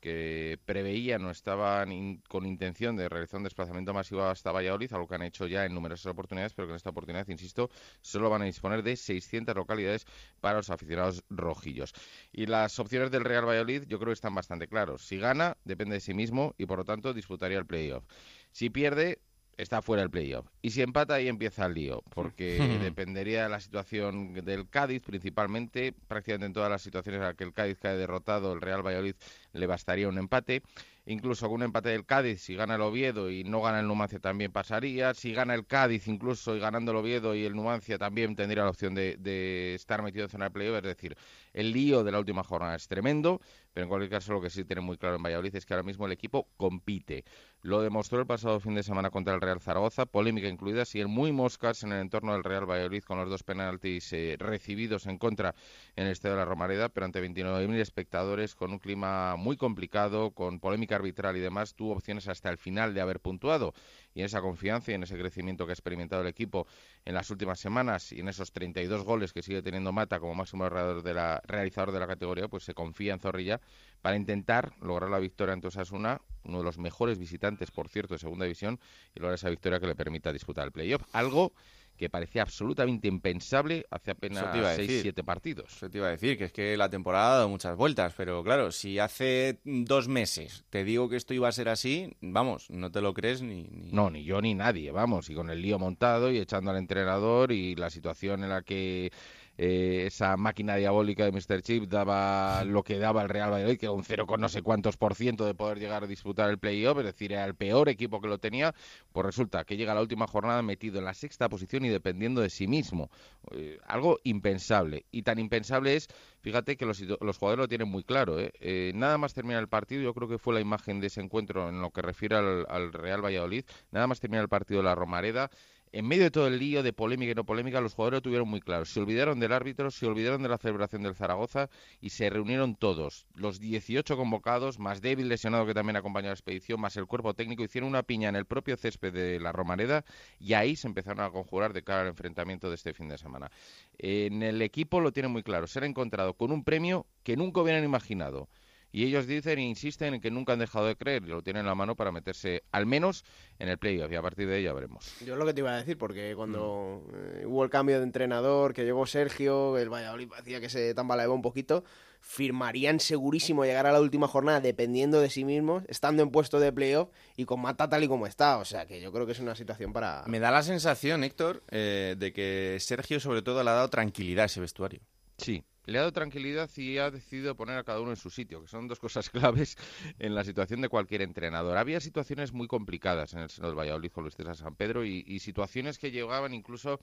que preveían o estaban con intención de realizar un desplazamiento masivo hasta Valladolid, algo que han hecho ya en numerosas oportunidades, pero que en esta oportunidad, insisto, solo van a disponer de 600 localidades para los aficionados rojillos. Y las opciones del Real Valladolid yo creo que están bastante claros. Si gana, depende de sí mismo y por lo tanto disputaría el playoff. Si pierde, está fuera del playoff. Y si empata, ahí empieza el lío, porque dependería de la situación del Cádiz, principalmente, prácticamente en todas las situaciones en las que el Cádiz cae derrotado, el Real Valladolid le bastaría un empate. Incluso con un empate del Cádiz, si gana el Oviedo y no gana el Numancia, también pasaría. Si gana el Cádiz, incluso y ganando el Oviedo y el Numancia, también tendría la opción de, estar metido en zona de playoff. Es decir, el lío de la última jornada es tremendo, pero en cualquier caso, lo que sí tiene muy claro en Valladolid es que ahora mismo el equipo compite. Lo demostró el pasado fin de semana contra el Real Zaragoza, polémica incluida, si el muy moscas en el entorno del Real Valladolid con los dos penaltis eh, recibidos en contra en el Estadio de la Romareda, pero ante 29.000 espectadores, con un clima muy complicado, con polémica arbitral y demás, tuvo opciones hasta el final de haber puntuado. Y en esa confianza y en ese crecimiento que ha experimentado el equipo en las últimas semanas y en esos 32 goles que sigue teniendo Mata como máximo de la, realizador de la categoría, pues se confía en Zorrilla para intentar lograr la victoria ante Osasuna, uno de los mejores visitantes, por cierto, de segunda división, y lograr esa victoria que le permita disputar el playoff. Algo que parecía absolutamente impensable hace apenas 6-7 partidos. Eso te iba a decir, que es que la temporada ha dado muchas vueltas, pero claro, si hace dos meses te digo que esto iba a ser así, vamos, no te lo crees ni, ni... No, ni yo ni nadie, vamos, y con el lío montado y echando al entrenador y la situación en la que eh, esa máquina diabólica de Mr. Chip daba lo que daba el Real Valladolid, que era un cero con no sé cuántos por ciento de poder llegar a disputar el playoff, es decir, era el peor equipo que lo tenía, pues resulta que llega la última jornada metido en la sexta posición y dependiendo de sí mismo. Eh, algo impensable. Y tan impensable es, fíjate que los, jugadores lo tienen muy claro. ¿eh? nada más termina el partido, yo creo que fue la imagen de ese encuentro en lo que refiere al, al Real Valladolid, nada más termina el partido de la Romareda en medio de todo el lío de polémica y no polémica, los jugadores lo tuvieron muy claro. Se olvidaron del árbitro, se olvidaron de la celebración del Zaragoza y se reunieron todos. Los 18 convocados, más débil lesionado que también acompañó a la expedición, más el cuerpo técnico, hicieron una piña en el propio césped de la Romareda y ahí se empezaron a conjurar de cara al enfrentamiento de este fin de semana. En el equipo lo tienen muy claro. Se han encontrado con un premio que nunca hubieran imaginado y ellos dicen e insisten en que nunca han dejado de creer y lo tienen en la mano para meterse al menos en el playoff y a partir de ahí ya veremos. Yo es lo que te iba a decir, porque cuando mm. eh, hubo el cambio de entrenador, que llegó Sergio, el Valladolid parecía que se tambaleaba un poquito, firmarían segurísimo llegar a la última jornada dependiendo de sí mismos, estando en puesto de playoff y con Mata tal y como está. O sea que yo creo que es una situación para... Me da la sensación, Héctor, eh, de que Sergio sobre todo le ha dado tranquilidad a ese vestuario. Sí, le ha dado tranquilidad y ha decidido poner a cada uno en su sitio, que son dos cosas claves en la situación de cualquier entrenador. Había situaciones muy complicadas en el seno del Valladolid con Luis César San Pedro y, situaciones que llegaban incluso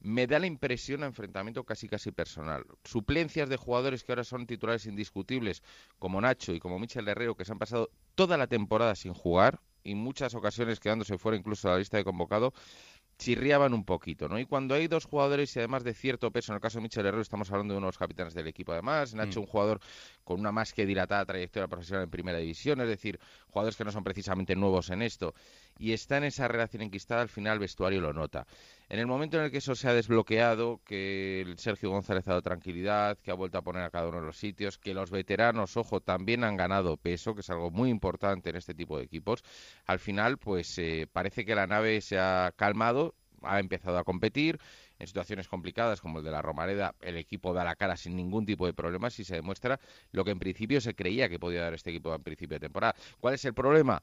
me da la impresión a enfrentamiento casi casi personal. Suplencias de jugadores que ahora son titulares indiscutibles, como Nacho y como Michel Herrero, que se han pasado toda la temporada sin jugar y muchas ocasiones quedándose fuera incluso de la lista de convocado chirriaban un poquito, ¿no? Y cuando hay dos jugadores y además de cierto peso, en el caso de Michel Herrero estamos hablando de unos capitanes del equipo además, Nacho Mm. un jugador con una más que dilatada trayectoria profesional en primera división, es decir, jugadores que no son precisamente nuevos en esto, y está en esa relación enquistada, al final el vestuario lo nota. En el momento en el que eso se ha desbloqueado, que el Sergio González ha dado tranquilidad, que ha vuelto a poner a cada uno de los sitios, que los veteranos, ojo, también han ganado peso, que es algo muy importante en este tipo de equipos, al final, pues eh, parece que la nave se ha calmado, ha empezado a competir. En situaciones complicadas como el de la Romareda, el equipo da la cara sin ningún tipo de problemas y se demuestra lo que en principio se creía que podía dar este equipo en principio de temporada. ¿Cuál es el problema?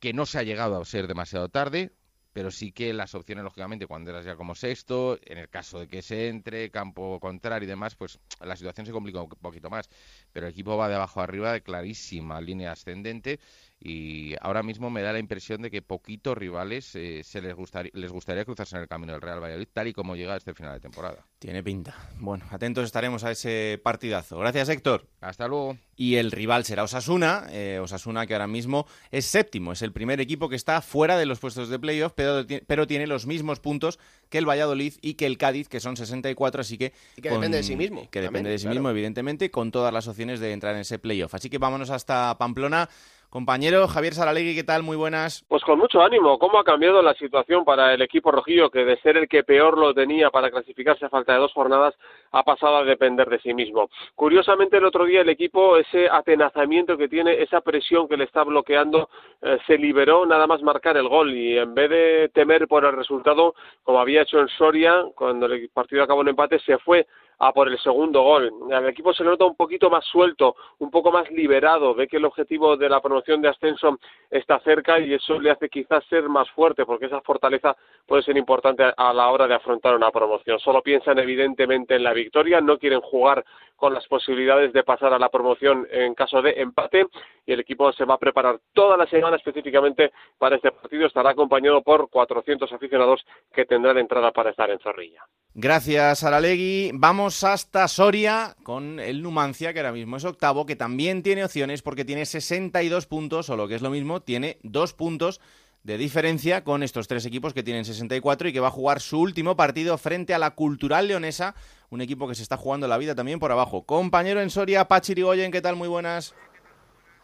Que no se ha llegado a ser demasiado tarde, pero sí que las opciones, lógicamente, cuando eras ya como sexto, en el caso de que se entre, campo contrario y demás, pues la situación se complica un poquito más. Pero el equipo va de abajo arriba de clarísima línea ascendente y ahora mismo me da la impresión de que poquitos rivales eh, se les, gustaría, les gustaría cruzarse en el camino del Real Valladolid, tal y como llega a este final de temporada. Tiene pinta. Bueno, atentos estaremos a ese partidazo. Gracias, Héctor. Hasta luego. Y el rival será Osasuna. eh, Osasuna que ahora mismo es séptimo. Es el primer equipo que está fuera de los puestos de playoff, pero, pero tiene los mismos puntos que el Valladolid y que el Cádiz, que son 64, así que... Y que depende de sí mismo, Que depende también, de sí claro. mismo, evidentemente, con todas las opciones de entrar en ese playoff. Así que vámonos hasta Pamplona. Compañero Javier Saralegui, ¿qué tal? Muy buenas. Pues con mucho ánimo, ¿cómo ha cambiado la situación para el equipo rojillo que de ser el que peor lo tenía para clasificarse a falta de dos jornadas ha pasado a depender de sí mismo? Curiosamente el otro día el equipo, ese atenazamiento que tiene, esa presión que le está bloqueando, eh, se liberó nada más marcar el gol y en vez de temer por el resultado, como había hecho en Soria, cuando el partido acabó en empate, se fue a por el segundo gol. Al equipo se le nota un poquito más suelto, un poco más liberado, ve que el objetivo de la promoción de ascenso está cerca y eso le hace quizás ser más fuerte porque esa fortaleza puede ser importante a la hora de afrontar una promoción. Solo piensan evidentemente en la victoria, no quieren jugar con las posibilidades de pasar a la promoción en caso de empate y el equipo se va a preparar toda la semana específicamente para este partido. Estará acompañado por 400 aficionados que tendrán entrada para estar en Zorrilla. Gracias, Aralegui. Vamos hasta Soria con el Numancia, que ahora mismo es octavo, que también tiene opciones porque tiene 62 puntos, o lo que es lo mismo, tiene dos puntos de diferencia con estos tres equipos que tienen 64 y que va a jugar su último partido frente a la Cultural Leonesa, un equipo que se está jugando la vida también por abajo. Compañero en Soria, Pachirigoyen, ¿qué tal? Muy buenas.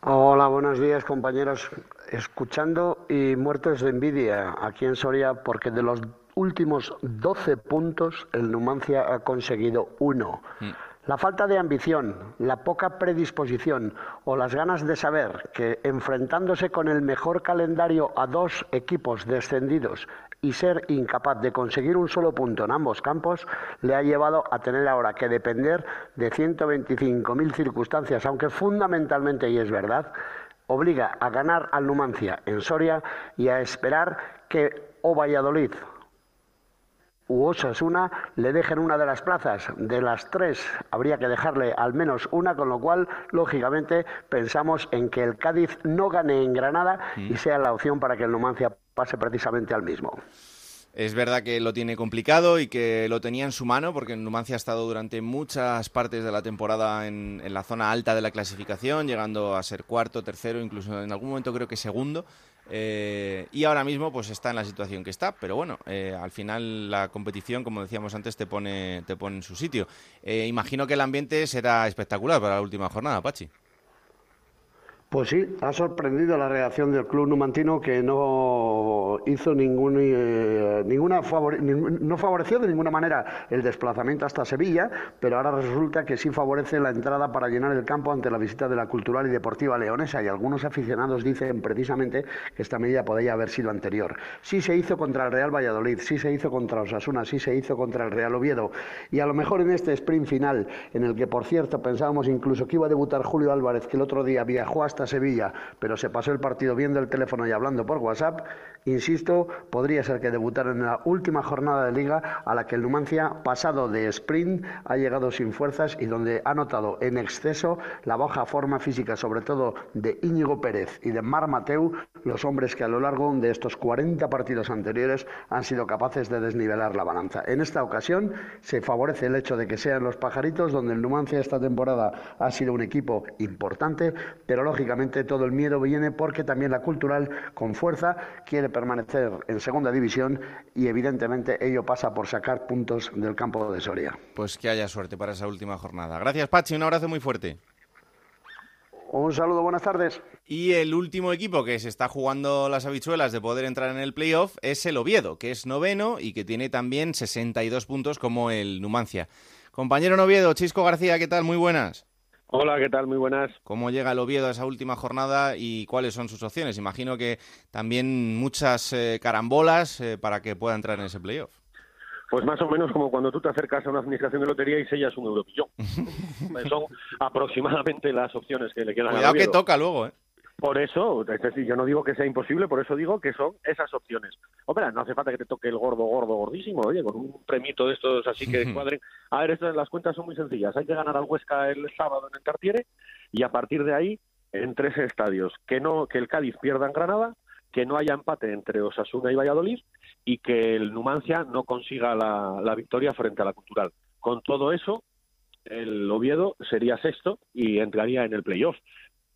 Hola, buenos días compañeros. Escuchando y muertos de envidia aquí en Soria porque de los últimos 12 puntos el Numancia ha conseguido uno. La falta de ambición, la poca predisposición o las ganas de saber que enfrentándose con el mejor calendario a dos equipos descendidos y ser incapaz de conseguir un solo punto en ambos campos le ha llevado a tener ahora que depender de 125.000 circunstancias, aunque fundamentalmente, y es verdad, obliga a ganar al Numancia en Soria y a esperar que o Valladolid u Osasuna le dejen una de las plazas. De las tres habría que dejarle al menos una, con lo cual, lógicamente, pensamos en que el Cádiz no gane en Granada y sea la opción para que el Numancia pase precisamente al mismo. Es verdad que lo tiene complicado y que lo tenía en su mano porque Numancia ha estado durante muchas partes de la temporada en, en la zona alta de la clasificación, llegando a ser cuarto, tercero, incluso en algún momento creo que segundo. Eh, y ahora mismo pues está en la situación que está, pero bueno, eh, al final la competición, como decíamos antes, te pone, te pone en su sitio. Eh, imagino que el ambiente será espectacular para la última jornada, Pachi. Pues sí, ha sorprendido la reacción del club numantino que no hizo eh, ninguna no favoreció de ninguna manera el desplazamiento hasta Sevilla, pero ahora resulta que sí favorece la entrada para llenar el campo ante la visita de la Cultural y Deportiva Leonesa y algunos aficionados dicen precisamente que esta medida podría haber sido anterior. Sí se hizo contra el Real Valladolid, sí se hizo contra Osasuna, sí se hizo contra el Real Oviedo y a lo mejor en este sprint final en el que por cierto pensábamos incluso que iba a debutar Julio Álvarez que el otro día viajó hasta Sevilla, pero se pasó el partido viendo el teléfono y hablando por WhatsApp, insisto, podría ser que debutara en la última jornada de liga a la que el Numancia, pasado de sprint, ha llegado sin fuerzas y donde ha notado en exceso la baja forma física, sobre todo de Íñigo Pérez y de Mar Mateu, los hombres que a lo largo de estos 40 partidos anteriores han sido capaces de desnivelar la balanza. En esta ocasión se favorece el hecho de que sean los pajaritos donde el Numancia esta temporada ha sido un equipo importante, pero lógicamente lógicamente todo el miedo viene porque también la cultural con fuerza quiere permanecer en segunda división y evidentemente ello pasa por sacar puntos del campo de Soria. Pues que haya suerte para esa última jornada. Gracias Pachi, un abrazo muy fuerte. Un saludo, buenas tardes. Y el último equipo que se está jugando las habichuelas de poder entrar en el playoff es el Oviedo, que es noveno y que tiene también 62 puntos como el Numancia. Compañero Oviedo, Chisco García, ¿qué tal? Muy buenas. Hola, ¿qué tal? Muy buenas. ¿Cómo llega el Oviedo a esa última jornada y cuáles son sus opciones? Imagino que también muchas eh, carambolas eh, para que pueda entrar en ese playoff. Pues más o menos como cuando tú te acercas a una administración de lotería y sellas un europillón. Son aproximadamente las opciones que le quedan Cuidado que toca luego, ¿eh? Por eso, es decir, yo no digo que sea imposible, por eso digo que son esas opciones. Hombre, no hace falta que te toque el gordo, gordo, gordísimo, oye, con un premito de estos así que cuadren. A ver, estas, las cuentas son muy sencillas. Hay que ganar al Huesca el sábado en el Cartiere y a partir de ahí, en tres estadios, que no que el Cádiz pierda en Granada, que no haya empate entre Osasuna y Valladolid y que el Numancia no consiga la, victoria frente a la Cultural. Con todo eso, el Oviedo sería sexto y entraría en el playoff.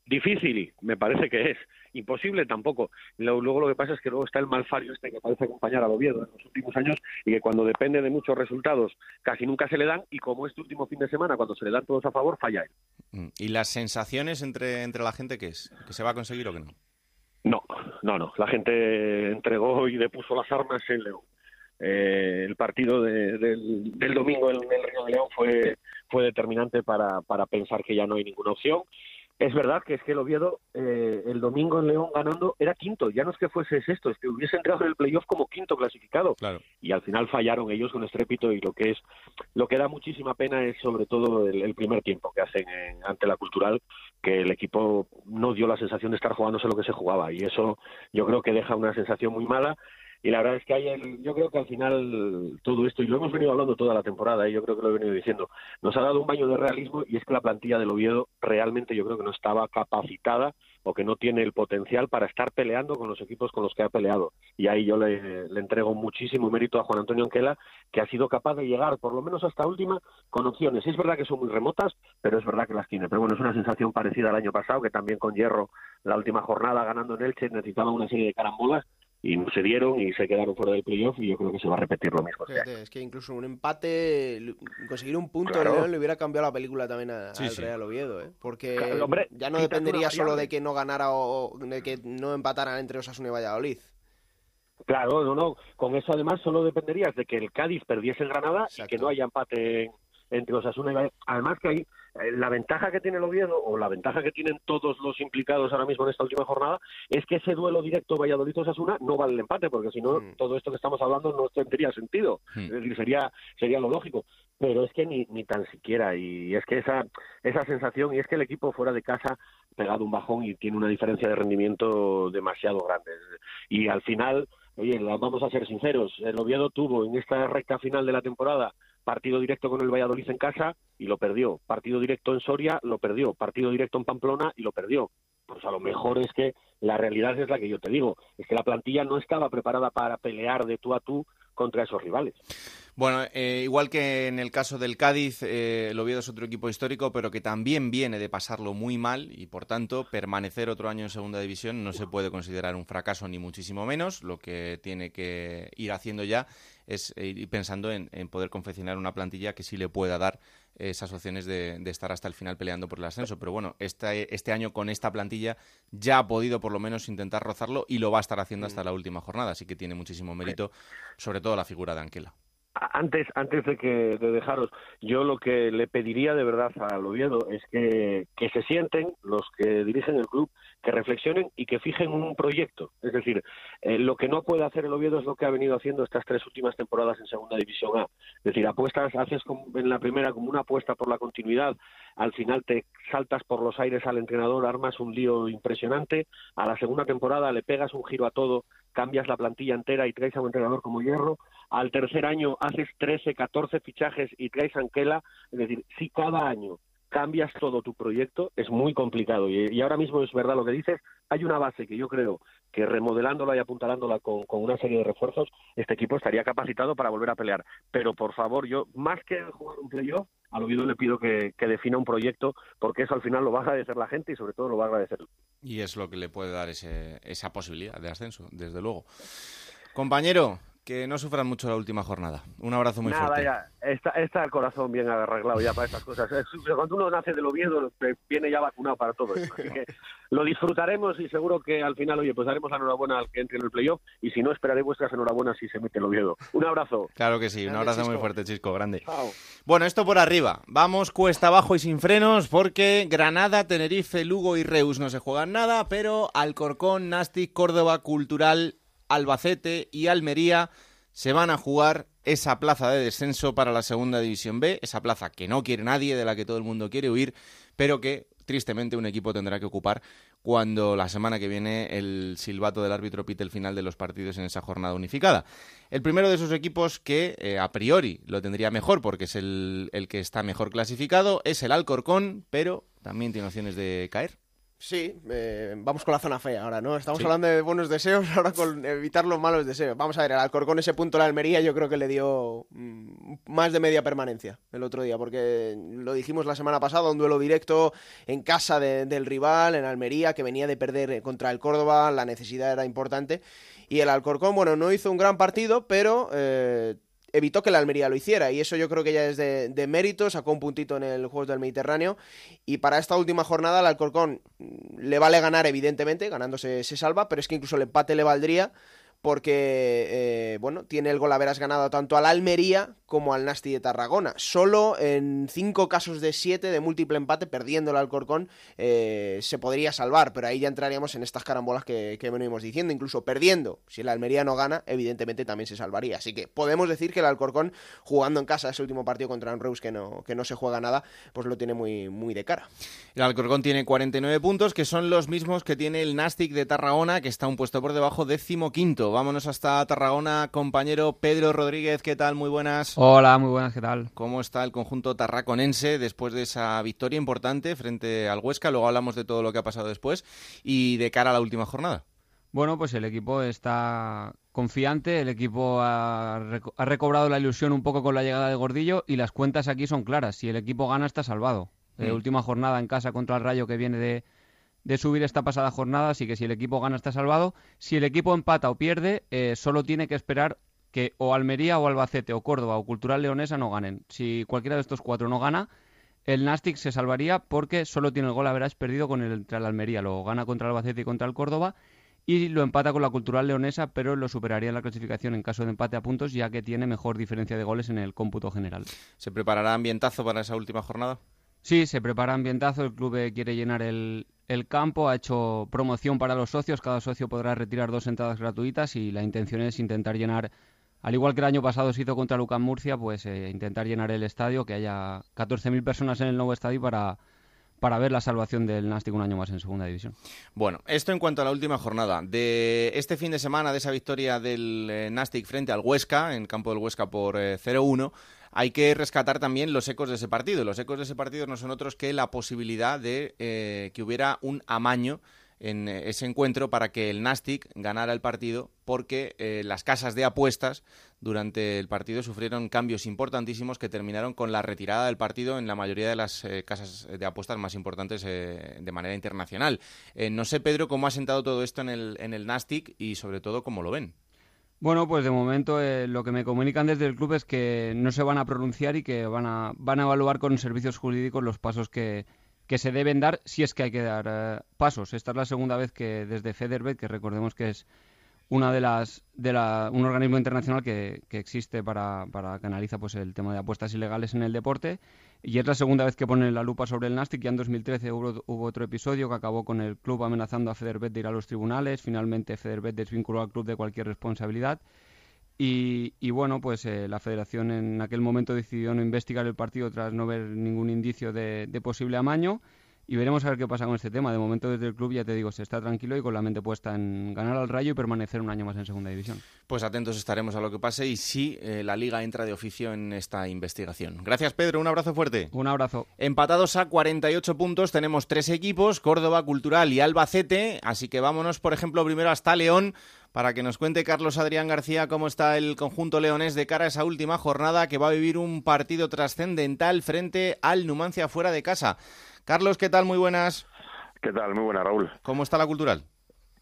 Difícil, me parece que es. Imposible tampoco. Luego lo que pasa es que luego está el malfario este que parece acompañar al Oviedo en los últimos años y que cuando depende de muchos resultados casi nunca se le dan y como este último fin de semana cuando se le dan todos a favor falla él. Mm, ¿Y las sensaciones entre, entre la gente qué es? ¿Que se va a conseguir o que no? No, no, no. La gente entregó y depuso las armas en León. Eh, el partido del, domingo en el Río de León fue, fue determinante para, para pensar que ya no hay ninguna opción es verdad que es que el Oviedo eh, el domingo en León ganando era quinto, ya no es que fuese sexto, es que hubiese entrado en el playoff como quinto clasificado. Claro. Y al final fallaron ellos con estrépito y lo que es lo que da muchísima pena es sobre todo el, primer tiempo que hacen ante la Cultural, que el equipo no dio la sensación de estar jugándose lo que se jugaba y eso yo creo que deja una sensación muy mala y la verdad es que hay yo creo que al final todo esto, y lo hemos venido hablando toda la temporada, y yo creo que lo he venido diciendo, nos ha dado un baño de realismo y es que la plantilla del Oviedo realmente yo creo que no estaba capacitada o que no tiene el potencial para estar peleando con los equipos con los que ha peleado. Y ahí yo le, entrego muchísimo mérito a Juan Antonio Anquela, que ha sido capaz de llegar, por lo menos hasta última, con opciones. Es verdad que son muy remotas, pero es verdad que las tiene. Pero bueno, es una sensación parecida al año pasado, que también con Hierro, la última jornada ganando en Elche, necesitaba una serie de carambolas y no se dieron y se quedaron fuera del playoff y yo creo que se va a repetir lo mismo. es que incluso un empate, conseguir un punto le hubiera cambiado la película también a, al Real Oviedo, ¿eh? porque ya no dependería solo de que no ganara o de que no empataran entre Osasuna y Valladolid. Claro, no, no. Con eso además solo dependerías de que el Cádiz perdiese en Granada y que no haya empate entre Osasuna y Valladolid. Además que hay eh, la ventaja que tiene el Oviedo o la ventaja que tienen todos los implicados ahora mismo en esta última jornada es que ese duelo directo Valladolid-Osasuna no vale el empate porque si no mm. todo esto que estamos hablando no tendría sentido mm. es decir sería sería lo lógico pero es que ni, ni tan siquiera y es que esa esa sensación y es que el equipo fuera de casa pegado un bajón y tiene una diferencia de rendimiento demasiado grande y al final oye vamos a ser sinceros el Oviedo tuvo en esta recta final de la temporada partido directo con el Valladolid en casa y lo perdió, partido directo en Soria lo perdió, partido directo en Pamplona y lo perdió. Pues a lo mejor es que la realidad es la que yo te digo, es que la plantilla no estaba preparada para pelear de tú a tú contra esos rivales. Bueno, eh, igual que en el caso del Cádiz, eh, el Oviedo es otro equipo histórico, pero que también viene de pasarlo muy mal y, por tanto, permanecer otro año en segunda división no se puede considerar un fracaso ni muchísimo menos. Lo que tiene que ir haciendo ya es ir pensando en, poder confeccionar una plantilla que sí le pueda dar esas opciones de, estar hasta el final peleando por el ascenso. Pero bueno, este, este año con esta plantilla ya ha podido por lo menos intentar rozarlo y lo va a estar haciendo hasta mm. la última jornada, así que tiene muchísimo mérito, sobre todo la figura de Anquela antes antes de que de dejaros yo lo que le pediría de verdad al Oviedo es que, que se sienten los que dirigen el club que reflexionen y que fijen un proyecto. Es decir eh, lo que no puede hacer el Oviedo es lo que ha venido haciendo estas tres últimas temporadas en segunda división A. Es decir apuestas haces en la primera como una apuesta por la continuidad al final te saltas por los aires al entrenador armas un lío impresionante a la segunda temporada le pegas un giro a todo cambias la plantilla entera y traes a un entrenador como Hierro al tercer año haces 13, 14 fichajes y traes Anquela, es decir, si cada año cambias todo tu proyecto, es muy complicado. Y, ahora mismo es verdad lo que dices, hay una base que yo creo que remodelándola y apuntalándola con, una serie de refuerzos, este equipo estaría capacitado para volver a pelear. Pero por favor, yo, más que jugar un playoff, al Oviedo le pido que, que, defina un proyecto, porque eso al final lo va a agradecer la gente y sobre todo lo va a agradecer. Y es lo que le puede dar ese, esa posibilidad de ascenso, desde luego. Compañero, que no sufran mucho la última jornada. Un abrazo muy Nada, fuerte. ya, está, está el corazón bien arreglado ya para estas cosas. Cuando uno nace del Oviedo, viene ya vacunado para todo esto. Así que lo disfrutaremos y seguro que al final, oye, pues daremos la enhorabuena al que entre en el playoff y si no, esperaré vuestras enhorabuenas si se mete el Oviedo. Un abrazo. Claro que sí, un Grande, abrazo muy fuerte, Chisco, grande. Chao. Bueno, esto por arriba. Vamos cuesta abajo y sin frenos porque Granada, Tenerife, Lugo y Reus no se juegan nada, pero Alcorcón, Nastic, Córdoba, Cultural, Albacete y Almería se van a jugar esa plaza de descenso para la Segunda División B, esa plaza que no quiere nadie, de la que todo el mundo quiere huir, pero que tristemente un equipo tendrá que ocupar cuando la semana que viene el silbato del árbitro pite el final de los partidos en esa jornada unificada. El primero de esos equipos que eh, a priori lo tendría mejor porque es el, el que está mejor clasificado es el Alcorcón, pero también tiene opciones de caer. Sí, eh, vamos con la zona fea ahora, ¿no? Estamos Sí. hablando de buenos deseos, ahora con evitar los malos deseos. Vamos a ver, al Alcorcón ese punto la Almería yo creo que le dio mm, más de media permanencia el otro día, porque lo dijimos la semana pasada, un duelo directo en casa de- del rival, en Almería, que venía de perder contra el Córdoba, la necesidad era importante. Y el Alcorcón, bueno, no hizo un gran partido, pero eh, evitó que la Almería lo hiciera. Y eso yo creo que ya es de, de mérito, sacó un puntito en el Juegos del Mediterráneo. Y para esta última jornada, el Alcorcón le vale ganar, evidentemente, ganándose se salva, pero es que incluso el empate le valdría porque, eh, bueno, tiene el gol a veras ganado tanto al Almería como al Nasti de Tarragona. Solo en cinco casos de siete de múltiple empate, perdiendo el Alcorcón, eh, se podría salvar, pero ahí ya entraríamos en estas carambolas que, que venimos diciendo. Incluso perdiendo, si el Almería no gana, evidentemente también se salvaría. Así que podemos decir que el Alcorcón, jugando en casa ese último partido contra un Reus que no, que no se juega nada, pues lo tiene muy, muy de cara. El Alcorcón tiene 49 puntos, que son los mismos que tiene el Nastic de Tarragona, que está un puesto por debajo, décimo quinto. Vámonos hasta Tarragona, compañero Pedro Rodríguez, ¿qué tal? Muy buenas. Hola, muy buenas, ¿qué tal? ¿Cómo está el conjunto tarraconense después de esa victoria importante frente al Huesca? Luego hablamos de todo lo que ha pasado después y de cara a la última jornada. Bueno, pues el equipo está confiante, el equipo ha, reco- ha recobrado la ilusión un poco con la llegada de Gordillo y las cuentas aquí son claras. Si el equipo gana, está salvado. Eh, Mm. última jornada en casa contra el Rayo que viene de, de subir esta pasada jornada, así que si el equipo gana, está salvado. Si el equipo empata o pierde, eh, solo tiene que esperar que o Almería o Albacete o Córdoba o Cultural Leonesa no ganen. Si cualquiera de estos cuatro no gana, el Nastic se salvaría porque solo tiene el gol a verás perdido con el, el Almería. Lo gana contra Albacete y contra el Córdoba y lo empata con la Cultural Leonesa, pero lo superaría en la clasificación en caso de empate a puntos, ya que tiene mejor diferencia de goles en el cómputo general. ¿Se preparará ambientazo para esa última jornada? Sí, se prepara ambientazo, el club quiere llenar el, el campo, ha hecho promoción para los socios, cada socio podrá retirar dos entradas gratuitas y la intención es intentar llenar, al igual que el año pasado se hizo contra Lucan Murcia, pues eh, intentar llenar el estadio, que haya 14.000 personas en el nuevo estadio para, para ver la salvación del Nastic un año más en segunda división. Bueno, esto en cuanto a la última jornada. De este fin de semana, de esa victoria del eh, Nastic frente al Huesca, en campo del Huesca por eh, 0-1, hay que rescatar también los ecos de ese partido. Los ecos de ese partido no son otros que la posibilidad de eh, que hubiera un amaño en eh, ese encuentro para que el Nastic ganara el partido porque eh, las casas de apuestas durante el partido sufrieron cambios importantísimos que terminaron con la retirada del partido en la mayoría de las casas de apuestas más importantes de manera internacional. No sé, Pedro, cómo ha sentado todo esto en el, en el Nastic y sobre todo cómo lo ven. Bueno, pues de momento eh, lo que me comunican desde el club es que no se van a pronunciar y que van a, van a evaluar con servicios jurídicos los pasos que, que se deben dar si es que hay que dar eh, pasos. Esta es la segunda vez que desde Federbet, que recordemos que es una de las de la, un organismo internacional que, que existe para, para que analiza pues el tema de apuestas ilegales en el deporte y es la segunda vez que ponen la lupa sobre el Nastic. Ya en 2013 hubo, hubo otro episodio que acabó con el club amenazando a Federbet de ir a los tribunales. Finalmente Federbet desvinculó al club de cualquier responsabilidad. Y, y bueno, pues eh, la federación en aquel momento decidió no investigar el partido tras no ver ningún indicio de, de posible amaño y veremos a ver qué pasa con este tema. De momento desde el club ya te digo, se está tranquilo y con la mente puesta en ganar al Rayo y permanecer un año más en segunda división. Pues atentos estaremos a lo que pase y si eh, la liga entra de oficio en esta investigación. Gracias Pedro, un abrazo fuerte. Un abrazo. Empatados a 48 puntos, tenemos tres equipos, Córdoba, Cultural y Albacete, así que vámonos por ejemplo primero hasta León para que nos cuente Carlos Adrián García cómo está el conjunto leonés de cara a esa última jornada que va a vivir un partido trascendental frente al Numancia fuera de casa. Carlos, ¿qué tal? Muy buenas. ¿Qué tal? Muy buenas, Raúl. ¿Cómo está la cultural?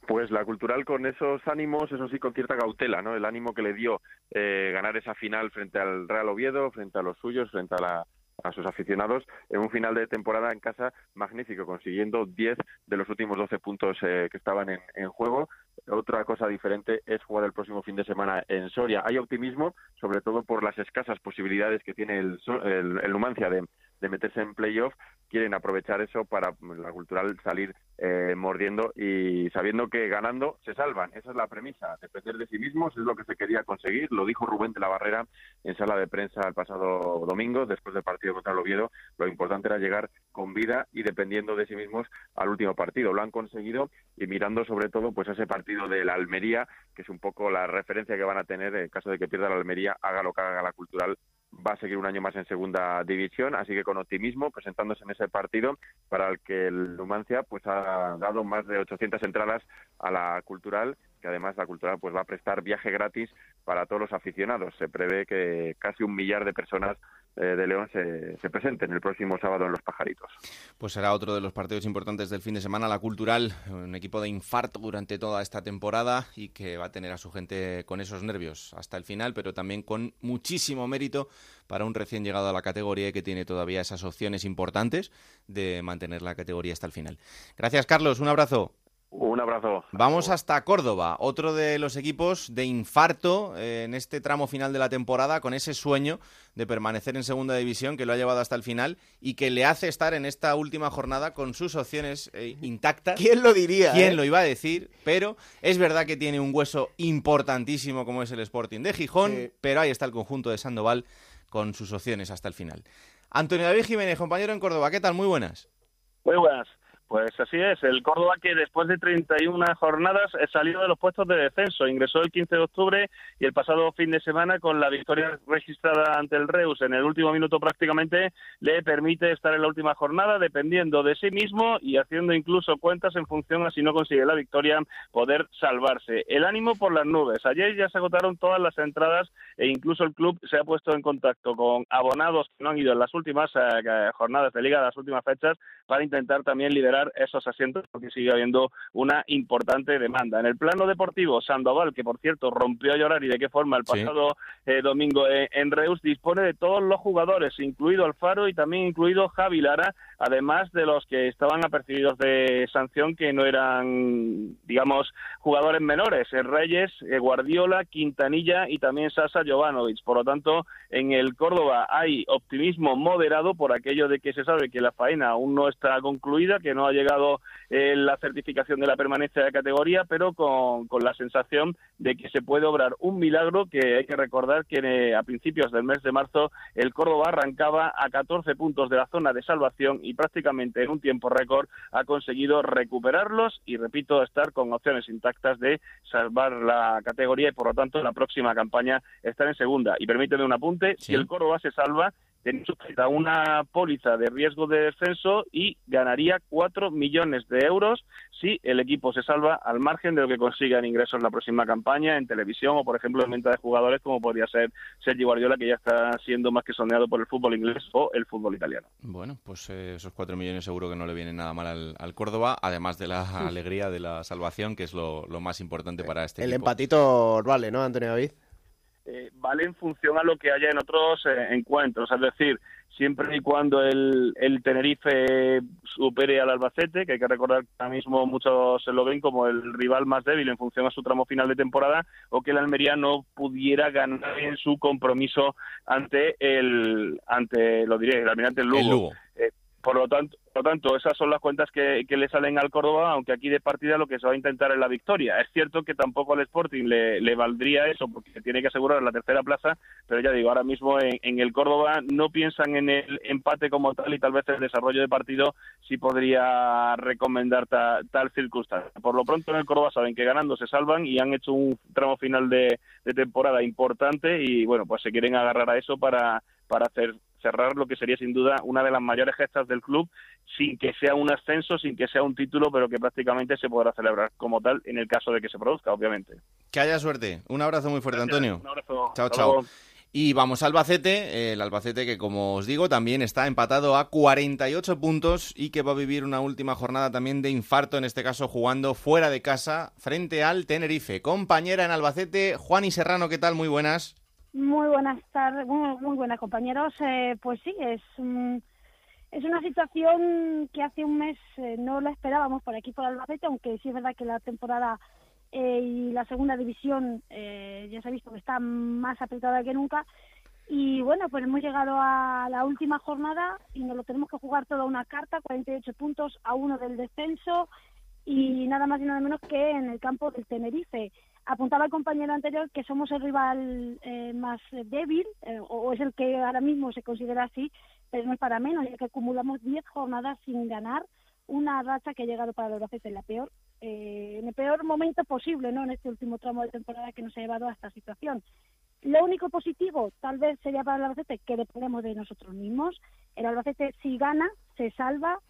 Pues la cultural con esos ánimos, eso sí, con cierta cautela, ¿no? El ánimo que le dio eh, ganar esa final frente al Real Oviedo, frente a los suyos, frente a la, a sus aficionados en un final de temporada en casa magnífico, consiguiendo 10 de los últimos 12 puntos eh, que estaban en, juego. Otra cosa diferente es jugar el próximo fin de semana en Soria. Hay optimismo, sobre todo por las escasas posibilidades que tiene el, el Numancia de, de meterse en playoff, quieren aprovechar eso para la cultural salir eh, mordiendo y sabiendo que ganando se salvan. Esa es la premisa, depender de sí mismos es lo que se quería conseguir. Lo dijo Rubén de la Barrera en sala de prensa el pasado domingo, después del partido contra el Oviedo. Lo importante era llegar con vida y dependiendo de sí mismos al último partido. Lo han conseguido y mirando sobre todo pues ese partido de la Almería, que es un poco la referencia que van a tener en caso de que pierda la Almería, haga lo que haga la cultural va a seguir un año más en segunda división, así que con optimismo presentándose en ese partido para el que el pues ha dado más de 800 entradas a la cultural que además la cultural pues va a prestar viaje gratis para todos los aficionados. Se prevé que casi un millar de personas de León se, se presenten el próximo sábado en Los Pajaritos. Pues será otro de los partidos importantes del fin de semana. La Cultural, un equipo de infarto durante toda esta temporada y que va a tener a su gente con esos nervios hasta el final, pero también con muchísimo mérito para un recién llegado a la categoría y que tiene todavía esas opciones importantes de mantener la categoría hasta el final. Gracias, Carlos. Un abrazo. Un abrazo. Vamos hasta Córdoba, otro de los equipos de infarto eh, en este tramo final de la temporada, con ese sueño de permanecer en segunda división que lo ha llevado hasta el final y que le hace estar en esta última jornada con sus opciones eh, intactas. ¿Quién lo diría? ¿Quién eh? lo iba a decir? Pero es verdad que tiene un hueso importantísimo como es el Sporting de Gijón, pero ahí está el conjunto de Sandoval con sus opciones hasta el final. Antonio David Jiménez, compañero en Córdoba, ¿qué tal? Muy buenas. Muy buenas. Pues así es, el Córdoba que después de 31 jornadas salió de los puestos de descenso, ingresó el 15 de octubre y el pasado fin de semana con la victoria registrada ante el Reus en el último minuto prácticamente le permite estar en la última jornada dependiendo de sí mismo y haciendo incluso cuentas en función a si no consigue la victoria poder salvarse. El ánimo por las nubes. Ayer ya se agotaron todas las entradas e incluso el club se ha puesto en contacto con abonados que no han ido en las últimas eh, jornadas de liga, las últimas fechas, para intentar también esos asientos porque sigue habiendo una importante demanda. En el plano deportivo, Sandoval, que por cierto rompió a llorar y de qué forma el pasado eh, domingo en, Reus, dispone de todos los jugadores, incluido Alfaro y también incluido Javi Lara, además de los que estaban apercibidos de sanción que no eran, digamos, jugadores menores, eh, Reyes, eh, Guardiola, Quintanilla y también Sasa Jovanovic. Por lo tanto, en el Córdoba hay optimismo moderado por aquello de que se sabe que la faena aún no está concluida, que no ha llegado eh, la certificación de la permanencia de categoría, pero con, la sensación de que se puede obrar un milagro que hay que recordar que eh, a principios del mes de marzo el Córdoba arrancaba a 14 puntos de la zona de salvación y prácticamente en un tiempo récord ha conseguido recuperarlos y, repito, estar con opciones intactas de salvar la categoría y, por lo tanto, la próxima campaña estar en segunda. Y permíteme un apunte, si el Córdoba se salva, tiene sujeta una póliza de riesgo de descenso y ganaría 4 millones de euros si el equipo se salva al margen de lo que consiga en ingresos en la próxima campaña en televisión o, por ejemplo, en venta de jugadores como podría ser Sergio Guardiola, que ya está siendo más que sondeado por el fútbol inglés o el fútbol italiano. Bueno, pues eh, esos 4 millones seguro que no le vienen nada mal al, Córdoba, además de la alegría de la salvación, que es lo, más importante para este el equipo. El empatito vale, ¿no, Antonio David? Eh, vale en función a lo que haya en otros eh, encuentros. Es decir, siempre y cuando el, el, Tenerife supere al Albacete, que hay que recordar que ahora mismo muchos lo ven como el rival más débil en función a su tramo final de temporada, o que el Almería no pudiera ganar en su compromiso ante el, ante lo diré, el Almirante Lugo. El Lugo. Por lo tanto, por lo tanto esas son las cuentas que, que, le salen al Córdoba, aunque aquí de partida lo que se va a intentar es la victoria. Es cierto que tampoco al Sporting le, le valdría eso, porque tiene que asegurar la tercera plaza, pero ya digo, ahora mismo en, en, el Córdoba no piensan en el empate como tal y tal vez el desarrollo de partido sí podría recomendar ta, tal circunstancia. Por lo pronto en el Córdoba saben que ganando se salvan y han hecho un tramo final de, de temporada importante y bueno, pues se quieren agarrar a eso para, para hacer cerrar lo que sería sin duda una de las mayores gestas del club sin que sea un ascenso, sin que sea un título, pero que prácticamente se podrá celebrar como tal en el caso de que se produzca, obviamente. Que haya suerte. Un abrazo muy fuerte, Gracias. Antonio. Un abrazo. Chao, Hasta chao. luego. Y vamos al Albacete, el Albacete que como os digo también está empatado a 48 puntos y que va a vivir una última jornada también de infarto, en este caso jugando fuera de casa frente al Tenerife. Compañera en Albacete, Juan y Serrano, ¿qué tal? Muy buenas. Muy buenas tardes, muy, muy buenas compañeros. Eh, pues sí, es, mm, es una situación que hace un mes eh, no la esperábamos por aquí por Albacete, aunque sí es verdad que la temporada eh, y la segunda división eh, ya se ha visto que está más apretada que nunca. Y bueno, pues hemos llegado a la última jornada y nos lo tenemos que jugar toda una carta, 48 puntos a uno del descenso y nada más y nada menos que en el campo del Tenerife apuntaba el compañero anterior que somos el rival eh, más débil, eh, o es el que ahora mismo se considera así, pero no es para menos, ya que acumulamos 10 jornadas sin ganar, una racha que ha llegado para el Albacete en la peor, eh, en el peor momento posible, ¿no? En este último tramo de temporada que nos ha llevado a esta situación. Lo único positivo, tal vez, sería para el Albacete que dependemos de nosotros mismos. El Albacete, si gana, se salva,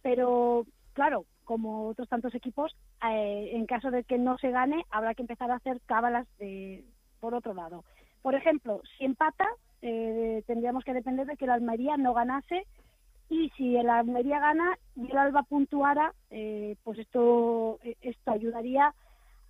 pero claro, como otros tantos equipos, eh, en caso de que no se gane, habrá que empezar a hacer cábalas de, por otro lado. Por ejemplo, si empata, eh, tendríamos que depender de que el Almería no ganase y si el Almería gana y el Alba puntuara, eh, pues esto, esto ayudaría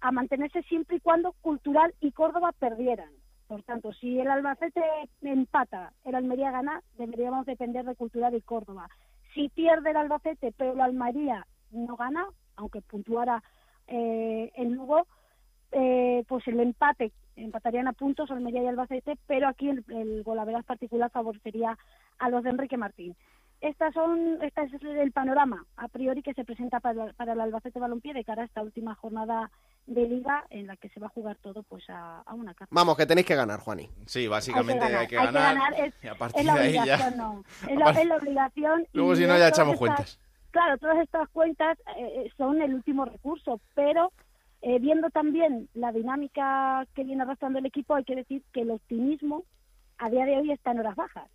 a mantenerse siempre y cuando Cultural y Córdoba perdieran. Por tanto, si el Albacete empata, el Almería gana, deberíamos depender de Cultural y Córdoba. Si pierde el Albacete, pero el Almería no gana, aunque puntuara eh, en Lugo, eh, pues el empate, empatarían a puntos Almería y Albacete, pero aquí el, el golaveras particular favorecería a los de Enrique Martín. Estas son, este es el panorama a priori que se presenta para, para el Albacete Balompié de cara a esta última jornada de liga en la que se va a jugar todo pues a, a una carta. Vamos, que tenéis que ganar, Juani. Sí, básicamente hay que Hay ganar. que ganar, es, y a partir es la de ahí ya- obligación, no. Es la, es la obligación. Luego y si no ya echamos cuentas. Claro, todas estas cuentas eh, son el último recurso, pero eh, viendo también la dinámica que viene arrastrando el equipo, hay que decir que el optimismo a día de hoy está en horas bajas.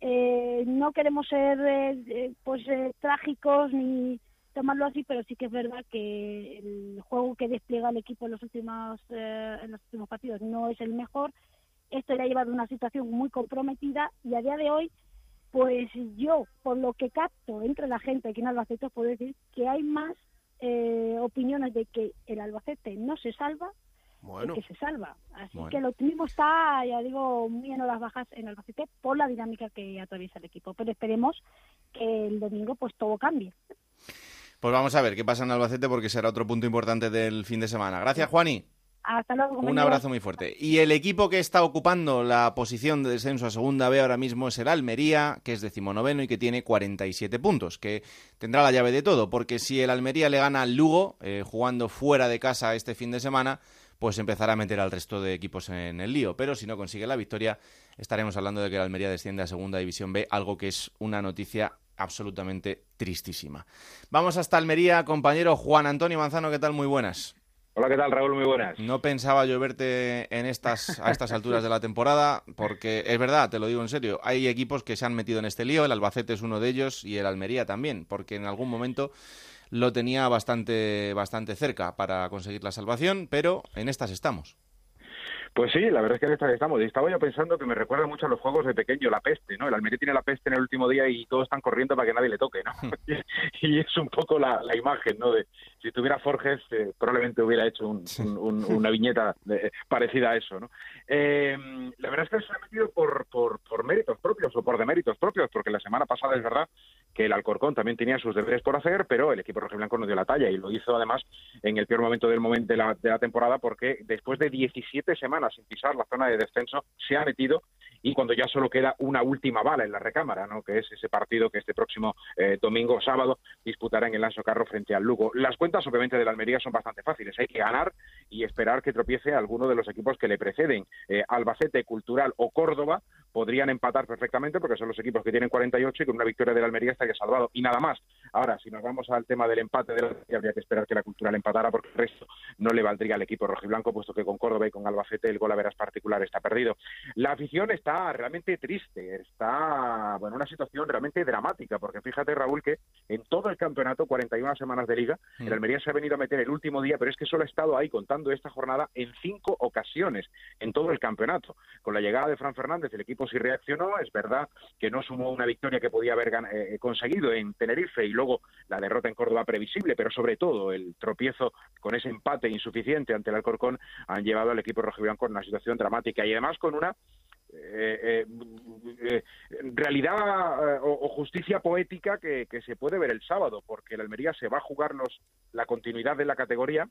Eh, no queremos ser eh, eh, pues eh, trágicos ni tomarlo así, pero sí que es verdad que el juego que despliega el equipo en los últimos eh, en los últimos partidos no es el mejor. Esto le ha llevado a una situación muy comprometida y a día de hoy pues yo, por lo que capto entre la gente aquí en Albacete, os puedo decir que hay más eh, opiniones de que el Albacete no se salva Bueno. que se salva. Así Bueno. que el optimismo está, ya digo, muy en horas bajas en Albacete por la dinámica que atraviesa el equipo. Pero esperemos que el domingo pues todo cambie. Pues vamos a ver qué pasa en Albacete porque será otro punto importante del fin de semana. Gracias, Juani. Hasta luego. Un abrazo muy fuerte. Y el equipo que está ocupando la posición de descenso a segunda B ahora mismo es el Almería, que es decimonoveno y que tiene 47 puntos, que tendrá la llave de todo, porque si el Almería le gana al Lugo, eh, jugando fuera de casa este fin de semana, pues empezará a meter al resto de equipos en el lío. Pero si no consigue la victoria, estaremos hablando de que el Almería desciende a segunda división B, algo que es una noticia absolutamente tristísima. Vamos hasta Almería, compañero Juan Antonio Manzano, ¿qué tal? Muy buenas. Hola, ¿qué tal, Raúl? Muy buenas. No pensaba yo verte en estas, a estas alturas de la temporada, porque es verdad, te lo digo en serio, hay equipos que se han metido en este lío, el Albacete es uno de ellos y el Almería también, porque en algún momento lo tenía bastante, bastante cerca para conseguir la salvación, pero en estas estamos. Pues sí, la verdad es que en esta que estamos. Y estaba yo pensando que me recuerda mucho a los juegos de pequeño, la peste, ¿no? El Almería tiene la peste en el último día y todos están corriendo para que nadie le toque, ¿no? y es un poco la, la imagen, ¿no? De, si tuviera Forges, eh, probablemente hubiera hecho un- un- un- una viñeta de- parecida a eso, ¿no? Eh, la verdad es que se ha metido por, por, por méritos propios o por deméritos propios, porque la semana pasada es verdad que el Alcorcón también tenía sus deberes por hacer, pero el equipo rojiblanco no dio la talla y lo hizo además en el peor momento del momento de la, de la temporada porque después de 17 semanas sin pisar la zona de descenso se ha metido y cuando ya solo queda una última bala en la recámara, ¿no? que es ese partido que este próximo eh, domingo o sábado disputará en el Lanzo Carro frente al Lugo. Las cuentas obviamente de la Almería son bastante fáciles, hay que ganar y esperar que tropiece alguno de los equipos que le preceden. Eh, Albacete, Cultural o Córdoba podrían empatar perfectamente porque son los equipos que tienen 48 y con una victoria de la Almería estaría salvado y nada más. Ahora, si nos vamos al tema del empate de la habría que esperar que la Cultural empatara porque el resto no le valdría al equipo rojiblanco, puesto que con Córdoba y con Albacete el gol a veras particular está perdido. La afición está realmente triste, está bueno, una situación realmente dramática, porque fíjate Raúl que en todo el campeonato, 41 semanas de liga, el Almería se ha venido a meter el último día, pero es que solo ha estado ahí contando esta jornada en cinco ocasiones en todo el campeonato. Con la llegada de Fran Fernández el equipo sí reaccionó, es verdad que no sumó una victoria que podía haber gan- eh, conseguido en Tenerife y luego la derrota en Córdoba previsible, pero sobre todo el tropiezo con ese empate insuficiente ante el Alcorcón han llevado al equipo rojiblanco en una situación dramática y además con una eh, eh, eh, realidad eh, o, o justicia poética que, que se puede ver el sábado, porque el Almería se va a jugar los, la continuidad de la categoría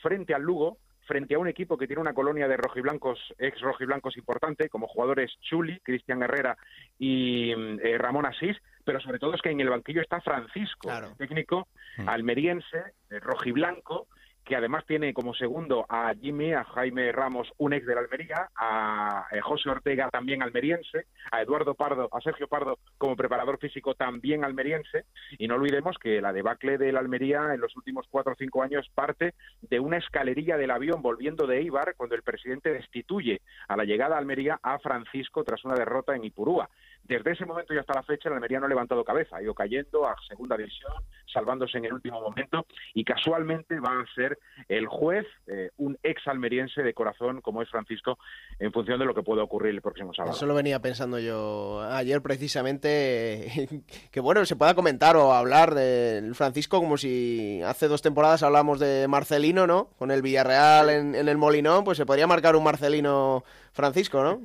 frente al Lugo, frente a un equipo que tiene una colonia de rojiblancos, ex rojiblancos importante, como jugadores Chuli, Cristian Herrera y mm, eh, Ramón Asís, pero sobre todo es que en el banquillo está Francisco, técnico almeriense, eh, rojiblanco, que además tiene como segundo a Jimmy, a Jaime Ramos, un ex de la Almería, a eh, José Ortega, también almeriense, a Eduardo Pardo, a Sergio Pardo como preparador físico, también almeriense, y no olvidemos que la debacle de la Almería en los últimos cuatro o cinco años parte de una escalerilla del avión volviendo de Eibar cuando el presidente destituye a la llegada a Almería a Francisco tras una derrota en Ipurúa. Desde ese momento y hasta la fecha, el Almería no ha levantado cabeza, ha ido cayendo a segunda división, salvándose en el último momento, y casualmente va a ser el juez, eh, un ex almeriense de corazón como es Francisco, en función de lo que pueda ocurrir el próximo sábado. Eso lo venía pensando yo ayer precisamente, que bueno, se pueda comentar o hablar del Francisco como si hace dos temporadas hablamos de Marcelino, ¿no? Con el Villarreal en, en el Molinón, pues se podría marcar un Marcelino Francisco, ¿no?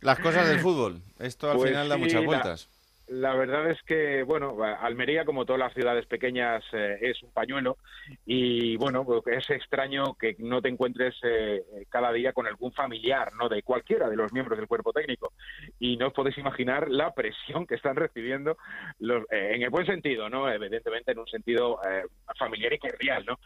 Las cosas del fútbol. Esto al Pues final da sí, muchas vueltas. La verdad es que, bueno, Almería, como todas las ciudades pequeñas, eh, es un pañuelo y, bueno, pues es extraño que no te encuentres eh, cada día con algún familiar, ¿no?, de cualquiera de los miembros del cuerpo técnico. Y no os podéis imaginar la presión que están recibiendo, los, eh, en el buen sentido, ¿no?, evidentemente en un sentido eh, familiar y cordial, ¿no?,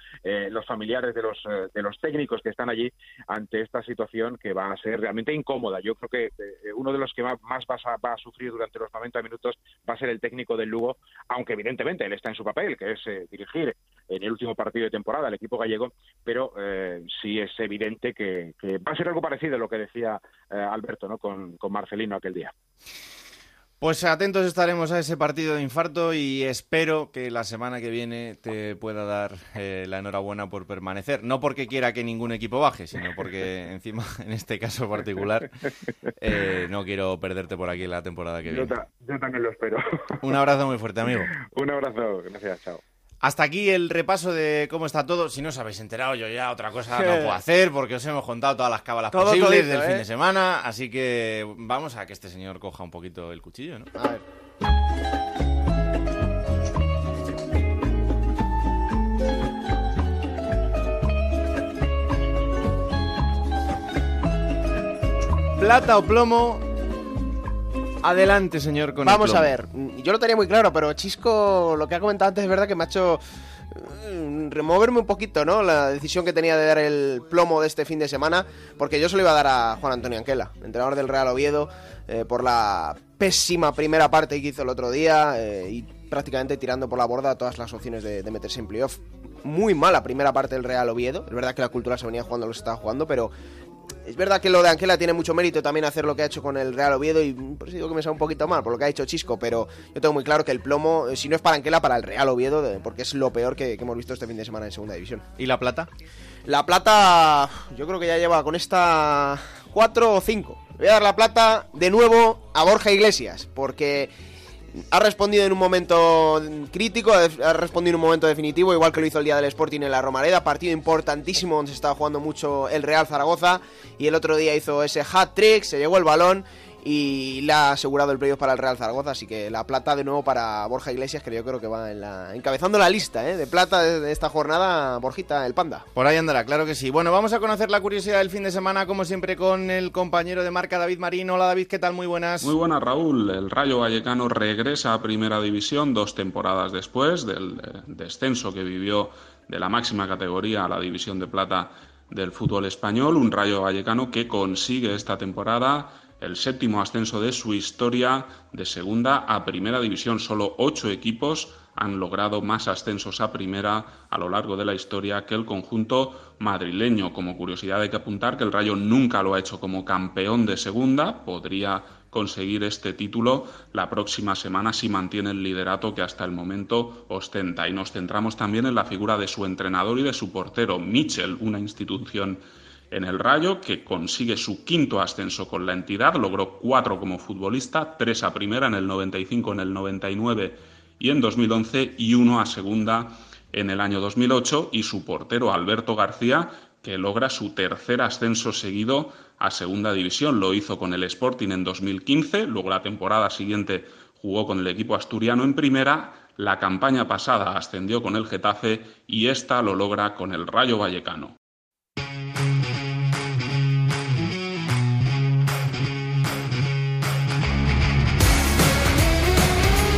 los familiares de los, de los técnicos que están allí ante esta situación que va a ser realmente incómoda. Yo creo que uno de los que más, más vas a- va a sufrir durante los 90 minutos va a ser el técnico del Lugo, aunque evidentemente él está en su papel, que es eh, dirigir en el último partido de temporada al equipo gallego, pero eh, sí es evidente que, que va a ser algo parecido a lo que decía eh, Alberto ¿no? con, con Marcelino aquel día. Pues atentos estaremos a ese partido de infarto y espero que la semana que viene te pueda dar eh, la enhorabuena por permanecer. No porque quiera que ningún equipo baje, sino porque encima, en este caso particular, eh, no quiero perderte por aquí la temporada que Yo, viene. ta- yo también lo espero. Un abrazo muy fuerte, amigo. Un abrazo, gracias, chao. Hasta aquí el repaso de cómo está todo. Si no os habéis enterado, yo ya otra cosa no puedo hacer porque os hemos contado todas las cábalas Todo posibles todito, del ¿eh? fin de semana. Así que vamos a que este señor coja un poquito el cuchillo, ¿no? A ver. Plata o plomo. Adelante, señor, con el Vamos a ver, yo lo tenía muy claro, pero Chisco, lo que ha comentado antes es verdad que me ha hecho mm, removerme un poquito, ¿no? La decisión que tenía de dar el plomo de este fin de semana, porque yo se lo iba a dar a Juan Antonio Anquela, entrenador del Real Oviedo, eh, por la pésima primera parte que hizo el otro día eh, y prácticamente tirando por la borda todas las opciones de, de meterse en playoff. Muy mala primera parte del Real Oviedo, es verdad que la cultura se venía jugando lo que estaba jugando, pero es verdad que lo de Anquela tiene mucho mérito también hacer lo que ha hecho con el Real Oviedo y por eso digo que me sale un poquito mal por lo que ha hecho Chisco, pero yo tengo muy claro que el plomo, eh, si no es para Anquela, para el Real Oviedo, porque es lo peor que, que hemos visto este fin de semana en Segunda División. ¿Y la plata? La plata, yo creo que ya lleva con esta 4 o 5. Le voy a dar la plata de nuevo a Borja Iglesias, porque ha respondido en un momento crítico, ha respondido en un momento definitivo, igual que lo hizo el día del Sporting en la Romareda, partido importantísimo donde se estaba jugando mucho el Real Zaragoza, y el otro día hizo ese hat-trick, se llevó el balón, y le ha asegurado el playoff para el Real Zaragoza, así que la plata de nuevo para Borja Iglesias, que yo creo que va en la, encabezando la lista ¿eh? de plata de, esta jornada, Borjita, el panda. Por ahí andará, claro que sí. Bueno, vamos a conocer la curiosidad del fin de semana, como siempre, con el compañero de marca David Marín. Hola David, ¿qué tal? Muy buenas. Muy buenas, Raúl. El Rayo Vallecano regresa a Primera División dos temporadas después del eh, descenso que vivió de la máxima categoría a la División de Plata del fútbol español, un Rayo Vallecano que consigue esta temporada el séptimo ascenso de su historia de segunda a primera división. Solo ocho equipos han logrado más ascensos a primera a lo largo de la historia que el conjunto madrileño. Como curiosidad hay que apuntar que el Rayo nunca lo ha hecho como campeón de segunda. Podría conseguir este título la próxima semana si mantiene el liderato que hasta el momento ostenta. Y nos centramos también en la figura de su entrenador y de su portero, Mitchell, una institución en el Rayo, que consigue su quinto ascenso con la entidad, logró cuatro como futbolista, tres a primera en el 95, en el 99 y en 2011 y uno a segunda en el año 2008 y su portero Alberto García, que logra su tercer ascenso seguido a segunda división. Lo hizo con el Sporting en 2015, luego la temporada siguiente jugó con el equipo asturiano en primera, la campaña pasada ascendió con el Getafe y esta lo logra con el Rayo Vallecano.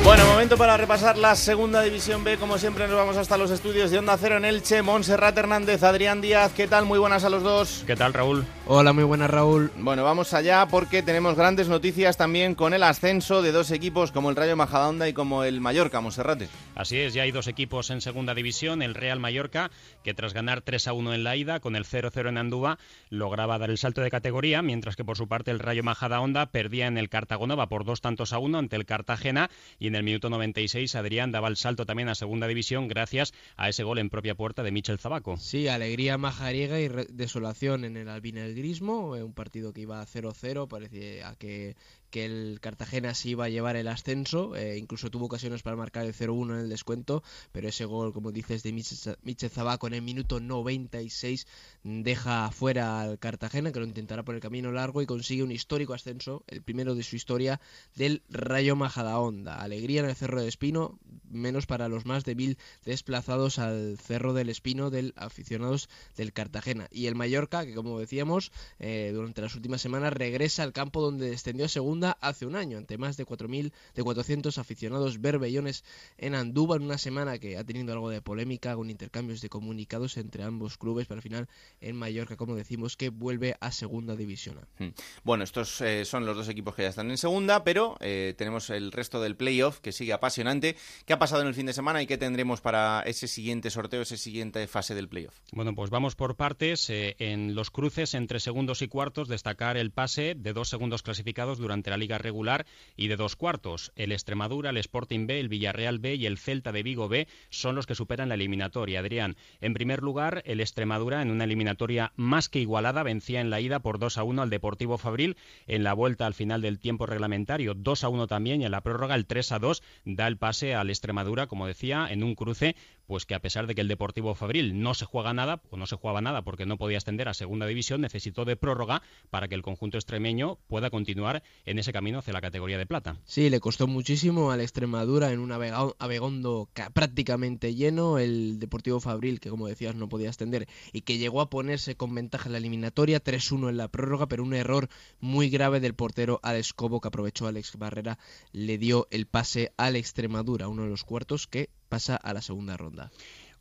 Bueno, momento para repasar la segunda división B. Como siempre, nos vamos hasta los estudios de Onda Cero en Elche. Montserrat Hernández, Adrián Díaz, ¿qué tal? Muy buenas a los dos. ¿Qué tal, Raúl? Hola, muy buenas, Raúl. Bueno, vamos allá porque tenemos grandes noticias también con el ascenso de dos equipos como el Rayo Majadahonda y como el Mallorca, Monserrate. Así es, ya hay dos equipos en segunda división. El Real Mallorca, que tras ganar 3 a 1 en la ida, con el 0-0 en Andúba, lograba dar el salto de categoría, mientras que por su parte el Rayo Majadahonda perdía en el Cartagonova por dos tantos a uno ante el Cartagena y en el minuto 96 Adrián daba el salto también a segunda división gracias a ese gol en propia puerta de Michel Zabaco. Sí, alegría majariega y desolación en el albinegrismo, eh, un partido que iba a 0-0, parecía que que el Cartagena sí iba a llevar el ascenso, eh, incluso tuvo ocasiones para marcar el 0-1 en el descuento, pero ese gol, como dices, de Michel Zabaco en el minuto 96 deja fuera al Cartagena, que lo intentará por el camino largo y consigue un histórico ascenso, el primero de su historia, del Rayo Majadahonda. Alegría en el Cerro del Espino, menos para los más de mil desplazados al Cerro del Espino del aficionados del Cartagena. Y el Mallorca, que como decíamos, eh, durante las últimas semanas regresa al campo donde descendió a segunda hace un año, ante más de 4.000, de 400 aficionados berbellones en Andúba, en una semana que ha tenido algo de polémica, con intercambios de comunicados entre ambos clubes, pero al final en Mallorca, como decimos, que vuelve a segunda división. Hmm. Bueno, estos eh, son los dos equipos que ya están en segunda, pero eh, tenemos el resto del playoff que sigue apasionante. ¿Qué ha pasado en el fin de semana y qué tendremos para ese siguiente sorteo, esa siguiente fase del playoff? Bueno, pues vamos por partes. Eh, en los cruces entre segundos y cuartos, destacar el pase de dos segundos clasificados durante la liga regular y de dos cuartos. El Extremadura, el Sporting B, el Villarreal B y el Celta de Vigo B son los que superan la eliminatoria. Adrián, en primer lugar, el Extremadura en una eliminatoria más que igualada vencía en la ida por 2 a 1 al Deportivo Fabril en la vuelta al final del tiempo reglamentario 2 a 1 también y en la prórroga el 3 a 2 da el pase al Extremadura, como decía, en un cruce pues que a pesar de que el Deportivo Fabril no se juega nada, o no se jugaba nada porque no podía ascender a segunda división, necesitó de prórroga para que el conjunto extremeño pueda continuar en ese camino hacia la categoría de plata. Sí, le costó muchísimo al Extremadura en un Abegondo prácticamente lleno, el Deportivo Fabril, que como decías no podía ascender, y que llegó a ponerse con ventaja en la eliminatoria, 3-1 en la prórroga, pero un error muy grave del portero Alex Cobo, que aprovechó Alex Barrera, le dio el pase al Extremadura, uno de los cuartos que pasa a la segunda ronda.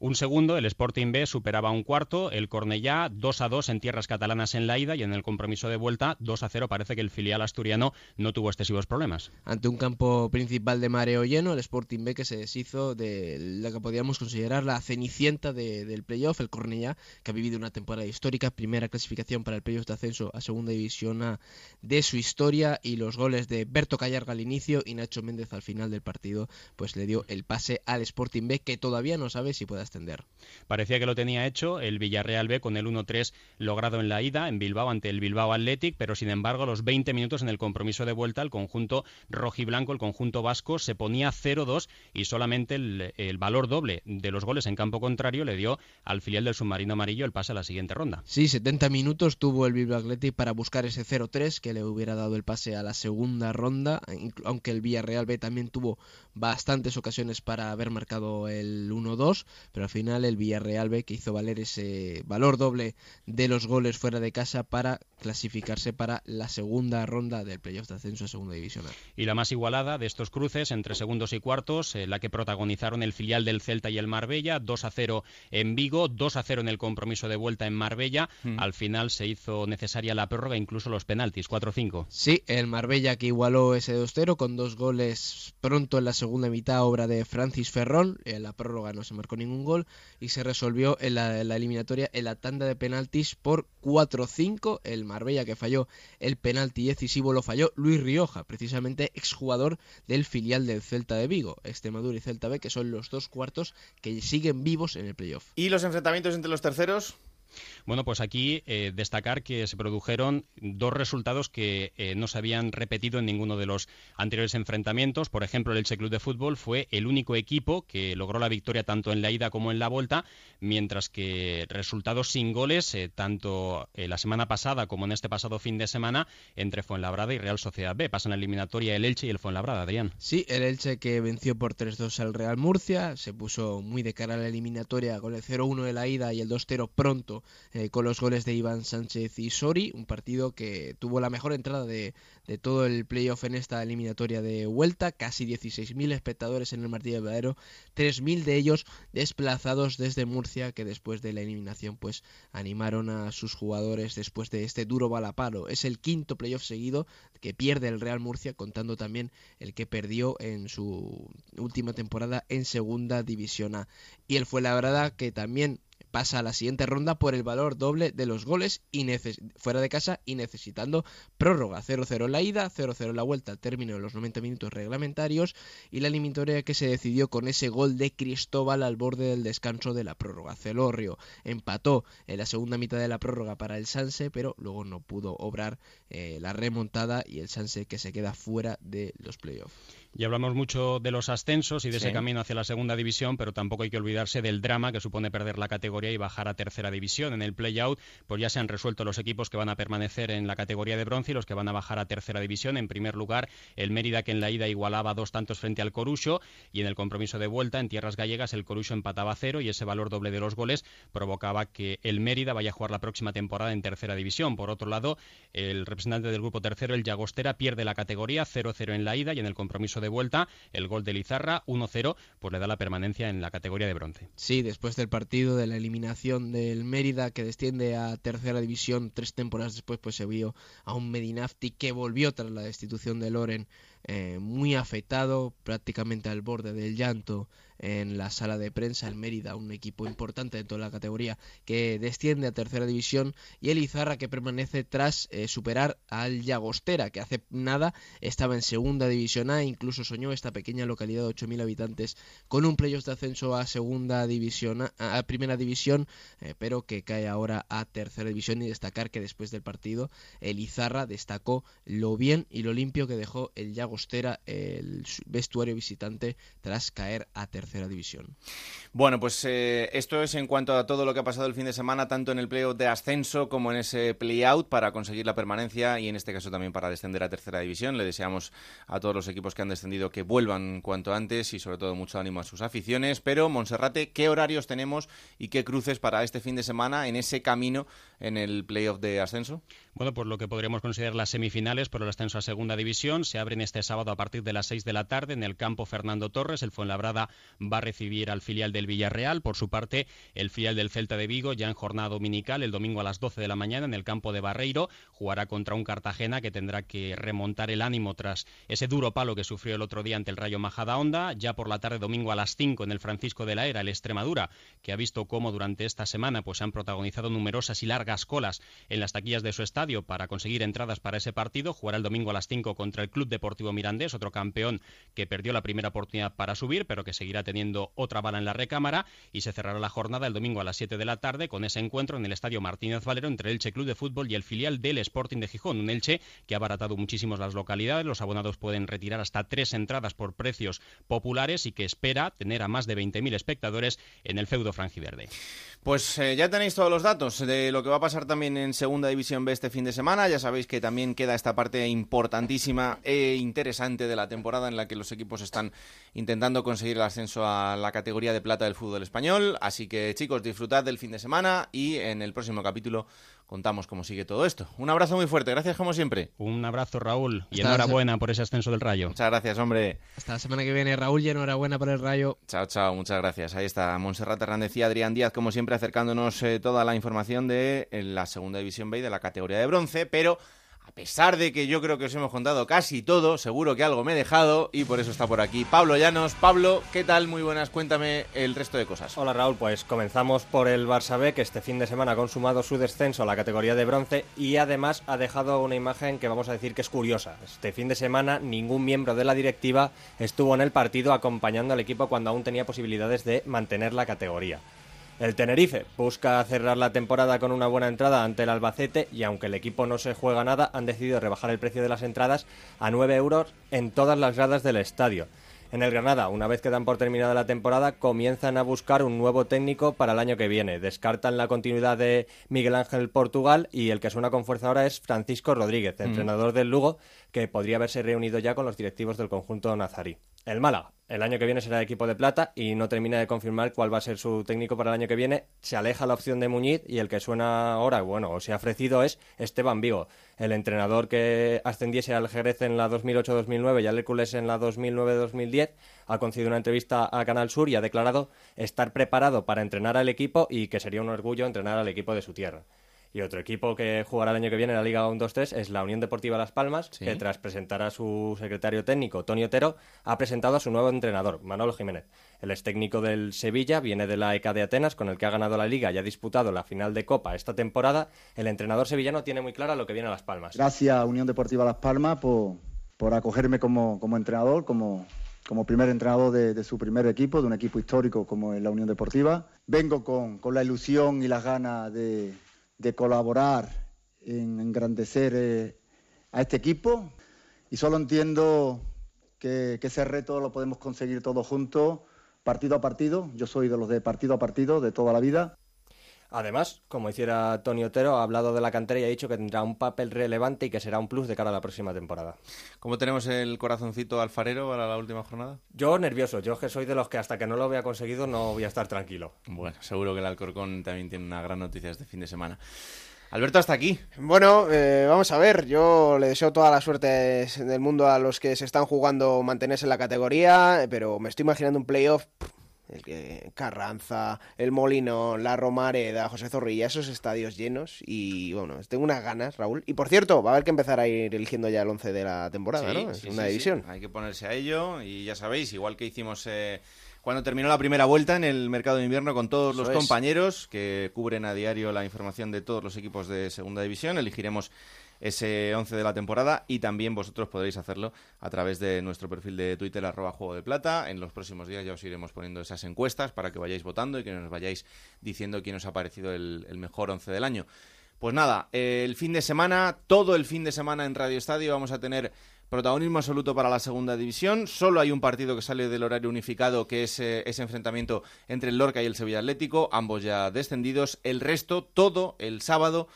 Un segundo, el Sporting B superaba un cuarto, el Cornellá 2 a 2 en tierras catalanas en la ida y en el compromiso de vuelta 2 a 0 parece que el filial asturiano no tuvo excesivos problemas. Ante un campo principal de mareo lleno, el Sporting B que se deshizo de la que podríamos considerar la cenicienta del playoff, el Cornellá, que ha vivido una temporada histórica, primera clasificación para el playoff de ascenso a segunda división A de su historia y los goles de Berto Callarga al inicio y Nacho Méndez al final del partido, pues le dio el pase al Sporting B que todavía no sabe si puede Parecía que lo tenía hecho el Villarreal B con el 1-3 logrado en la ida en Bilbao ante el Bilbao Athletic, pero sin embargo los 20 minutos en el compromiso de vuelta el conjunto rojiblanco, el conjunto vasco, se ponía 0-2 y solamente el, valor doble de los goles en campo contrario le dio al filial del submarino amarillo el pase a la siguiente ronda. Sí, 70 minutos tuvo el Bilbao Athletic para buscar ese 0-3 que le hubiera dado el pase a la segunda ronda, aunque el Villarreal B también tuvo bastantes ocasiones para haber marcado el 1-2, pero al final el Villarreal B que hizo valer ese valor doble de los goles fuera de casa para clasificarse para la segunda ronda del playoff de ascenso a segunda división. Y la más igualada de estos cruces entre segundos y cuartos, eh, la que protagonizaron el filial del Celta y el Marbella, 2 a 0 en Vigo, 2 a 0 en el compromiso de vuelta en Marbella. Mm. Al final se hizo necesaria la prórroga, incluso los penaltis, 4-5. Sí, el Marbella que igualó ese 2-0 con dos goles pronto en la segunda mitad, obra de Francis Ferrón. En la prórroga no se marcó ningún gol y se resolvió en la, en la eliminatoria en la tanda de penaltis por 4-5. El Marbella que falló el penalti decisivo lo falló Luis Rioja, precisamente exjugador del filial del Celta de Vigo, Extremadura y Celta B, que son los dos cuartos que siguen vivos en el playoff. ¿Y los enfrentamientos entre los terceros? Bueno, pues aquí eh, destacar que se produjeron dos resultados que eh, no se habían repetido en ninguno de los anteriores enfrentamientos. Por ejemplo, el Elche Club de Fútbol fue el único equipo que logró la victoria tanto en la ida como en la vuelta, mientras que resultados sin goles, eh, tanto la semana pasada como en este pasado fin de semana, entre Fuenlabrada y Real Sociedad B. Pasan la eliminatoria el Elche y el Fuenlabrada, Adrián. Sí, el Elche que venció por 3-2 al Real Murcia, se puso muy de cara a la eliminatoria con el 0-1 de la ida y el 2-0 pronto eh, con los goles de Iván Sánchez y Sori, un partido que tuvo la mejor entrada de, de todo el playoff en esta eliminatoria de vuelta, casi 16.000 espectadores en el Martillo de Vadero, 3.000 de ellos desplazados desde Murcia, que después de la eliminación pues animaron a sus jugadores después de este duro balaparo. Es el quinto playoff seguido que pierde el Real Murcia, contando también el que perdió en su última temporada en Segunda División A. Y el fue la verdad que también pasa a la siguiente ronda por el valor doble de los goles y fuera de casa y necesitando prórroga 0-0 en la ida, 0-0 en la vuelta al término de los 90 minutos reglamentarios y la eliminatoria que se decidió con ese gol de Cristóbal al borde del descanso de la prórroga. Celorrio empató en la segunda mitad de la prórroga para el Sanse, pero luego no pudo obrar eh, la remontada y el Sanse que se queda fuera de los playoffs. Y hablamos mucho de los ascensos y de ese camino hacia la segunda división, pero tampoco hay que olvidarse del drama que supone perder la categoría y bajar a tercera división. En el play-out, pues ya se han resuelto los equipos que van a permanecer en la categoría de bronce y los que van a bajar a tercera división. En primer lugar, el Mérida, que en la ida igualaba dos tantos frente al Corucho, y en el compromiso de vuelta, en tierras gallegas, el Corucho empataba a cero y ese valor doble de los goles provocaba que el Mérida vaya a jugar la próxima temporada en tercera división. Por otro lado, el representante del grupo tercero, el Llagostera, pierde la categoría 0-0 en la ida y en el compromiso de vuelta, el gol de Lizarra, 1-0, pues le da la permanencia en la categoría de bronce. Sí, después del partido de la eliminación del Mérida, que desciende a tercera división tres temporadas después, pues se vio a un Medinafti que volvió tras la destitución de Loren eh, muy afectado, prácticamente al borde del llanto en la sala de prensa. El Mérida, un equipo importante de toda la categoría, que desciende a tercera división. Y el Izarra, que permanece tras eh, superar al Llagostera, que hace nada estaba en segunda división A. Incluso soñó esta pequeña localidad de 8.000 habitantes con un playoff de ascenso a segunda división, a, primera división, eh, pero que cae ahora a tercera división. Y destacar que después del partido, el Izarra destacó lo bien y lo limpio que dejó el Llagostera, el vestuario visitante, tras caer a tercera Bueno, pues eh, esto es en cuanto a todo lo que ha pasado el fin de semana, tanto en el playoff de ascenso como en ese play-out para conseguir la permanencia y en este caso también para descender a tercera división. Le deseamos a todos los equipos que han descendido que vuelvan cuanto antes y sobre todo mucho ánimo a sus aficiones. Pero, Monserrate, ¿qué horarios tenemos y qué cruces para este fin de semana en ese camino en el playoff de ascenso? Bueno, pues lo que podríamos considerar las semifinales por el ascenso a segunda división se abren este sábado a partir de las 6 de la tarde en el campo Fernando Torres. El Fuenlabrada va a recibir al filial del Villarreal. Por su parte, el filial del Celta de Vigo, ya en jornada dominical, el domingo a las 12 de la mañana en el campo de Barreiro, jugará contra un Cartagena que tendrá que remontar el ánimo tras ese duro palo que sufrió el otro día ante el Rayo Majadahonda. Ya por la tarde, domingo a las 5 en el Francisco de la Era, el Extremadura, que ha visto cómo durante esta semana pues, han protagonizado numerosas y largas cascolas en las taquillas de su estadio para conseguir entradas para ese partido. Jugará el domingo a las 5 contra el Club Deportivo Mirandés, otro campeón que perdió la primera oportunidad para subir, pero que seguirá teniendo otra bala en la recámara. Y se cerrará la jornada el domingo a las 7 de la tarde con ese encuentro en el estadio Martínez Valero entre el Elche Club de Fútbol y el filial del Sporting de Gijón. Un Elche que ha abaratado muchísimos las localidades. Los abonados pueden retirar hasta tres entradas por precios populares y que espera tener a más de 20.000 espectadores en el feudo franjiverde. Pues eh, ya tenéis todos los datos de lo que va pasar también en Segunda División B este fin de semana. Ya sabéis que también queda esta parte importantísima e interesante de la temporada en la que los equipos están intentando conseguir el ascenso a la categoría de plata del fútbol español. Así que chicos, disfrutad del fin de semana y en el próximo capítulo contamos cómo sigue todo esto. Un abrazo muy fuerte, gracias como siempre. Un abrazo Raúl y enhorabuena por ese ascenso del Rayo. Muchas gracias, hombre. Hasta la semana que viene, Raúl, y enhorabuena por el Rayo. Chao, chao, muchas gracias. Ahí está Montserrat Hernández y Adrián Díaz, como siempre, acercándonos eh, toda la información de la segunda división B y de la categoría de bronce, pero a pesar de que yo creo que os hemos contado casi todo, seguro que algo me he dejado y por eso está por aquí Pablo Llanos. Pablo, ¿qué tal? Muy buenas, cuéntame el resto de cosas. Hola Raúl, pues comenzamos por el Barça B, que este fin de semana ha consumado su descenso a la categoría de bronce y además ha dejado una imagen que vamos a decir que es curiosa. Este fin de semana ningún miembro de la directiva estuvo en el partido acompañando al equipo cuando aún tenía posibilidades de mantener la categoría. El Tenerife busca cerrar la temporada con una buena entrada ante el Albacete y aunque el equipo no se juega nada, han decidido rebajar el precio de las entradas a 9 euros en todas las gradas del estadio. En el Granada, una vez que dan por terminada la temporada, comienzan a buscar un nuevo técnico para el año que viene. Descartan la continuidad de Miguel Ángel Portugal y el que suena con fuerza ahora es Francisco Rodríguez, entrenador del Lugo, que podría haberse reunido ya con los directivos del conjunto nazarí. El Málaga, el año que viene será equipo de plata y no termina de confirmar cuál va a ser su técnico para el año que viene. Se aleja la opción de Muñiz y el que suena ahora, bueno, o se ha ofrecido es Esteban Vigo, el entrenador que ascendiese al Jerez en la 2008-2009 y al Hércules en la 2009-2010. Ha concedido una entrevista a Canal Sur y ha declarado estar preparado para entrenar al equipo y que sería un orgullo entrenar al equipo de su tierra. Y otro equipo que jugará el año que viene en la Liga 1-2-3 es la Unión Deportiva Las Palmas, que tras presentar a su secretario técnico, Tony Otero, ha presentado a su nuevo entrenador, Manolo Jiménez. El ex técnico del Sevilla viene de la ECA de Atenas, con el que ha ganado la Liga y ha disputado la final de Copa esta temporada. El entrenador sevillano tiene muy clara lo que viene a Las Palmas. Gracias, Unión Deportiva Las Palmas, por, por acogerme como, como entrenador, como, como primer entrenador de, de, su primer equipo, de un equipo histórico como es la Unión Deportiva. Vengo con, con la ilusión y las ganas de, de colaborar en engrandecer eh, a este equipo y solo entiendo que, que, ese reto lo podemos conseguir todos juntos, partido a partido. Yo soy de los de partido a partido, de toda la vida. Además, como hiciera Tony Otero, ha hablado de la cantera y ha dicho que tendrá un papel relevante y que será un plus de cara a la próxima temporada. ¿Cómo tenemos el corazoncito alfarero para la última jornada? Yo nervioso, yo que soy de los que hasta que no lo vea conseguido no voy a estar tranquilo. Bueno, seguro que el Alcorcón también tiene una gran noticia este fin de semana. Alberto, hasta aquí. Bueno, eh, vamos a ver, yo le deseo toda la suerte del mundo a los que se están jugando mantenerse en la categoría, pero me estoy imaginando un playoff Carranza, el Molino, la Romareda, José Zorrilla, esos estadios llenos y bueno, tengo unas ganas, Raúl. Y por cierto, va a haber que empezar a ir eligiendo ya el 11 de la temporada, sí, ¿no? Es sí, una sí, división. Hay que ponerse a ello y ya sabéis, igual que hicimos eh, cuando terminó la primera vuelta en el mercado de invierno con todos Eso los es. compañeros que cubren a diario la información de todos los equipos de segunda división, elegiremos ese 11 de la temporada y también vosotros podréis hacerlo a través de nuestro perfil de Twitter arroba juego de plata. En los próximos días ya os iremos poniendo esas encuestas para que vayáis votando y que nos vayáis diciendo quién os ha parecido el, mejor 11 del año. Pues nada, eh, el fin de semana, todo el fin de semana en Radio Estadio vamos a tener protagonismo absoluto para la segunda división. Solo hay un partido que sale del horario unificado, que es eh, ese enfrentamiento entre el Lorca y el Sevilla Atlético, ambos ya descendidos. El resto, todo el sábado.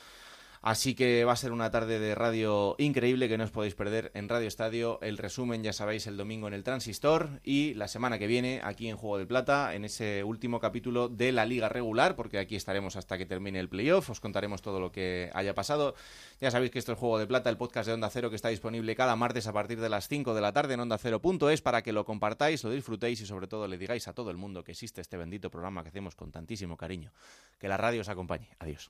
Así que va a ser una tarde de radio increíble que no os podéis perder en Radio Estadio. El resumen, ya sabéis, el domingo en el Transistor y la semana que viene aquí en Juego de Plata, en ese último capítulo de la Liga Regular, porque aquí estaremos hasta que termine el playoff. Os contaremos todo lo que haya pasado. Ya sabéis que esto es Juego de Plata, el podcast de Onda Cero que está disponible cada martes a partir de las 5 de la tarde en Onda Cero.es para que lo compartáis, lo disfrutéis y sobre todo le digáis a todo el mundo que existe este bendito programa que hacemos con tantísimo cariño. Que la radio os acompañe. Adiós.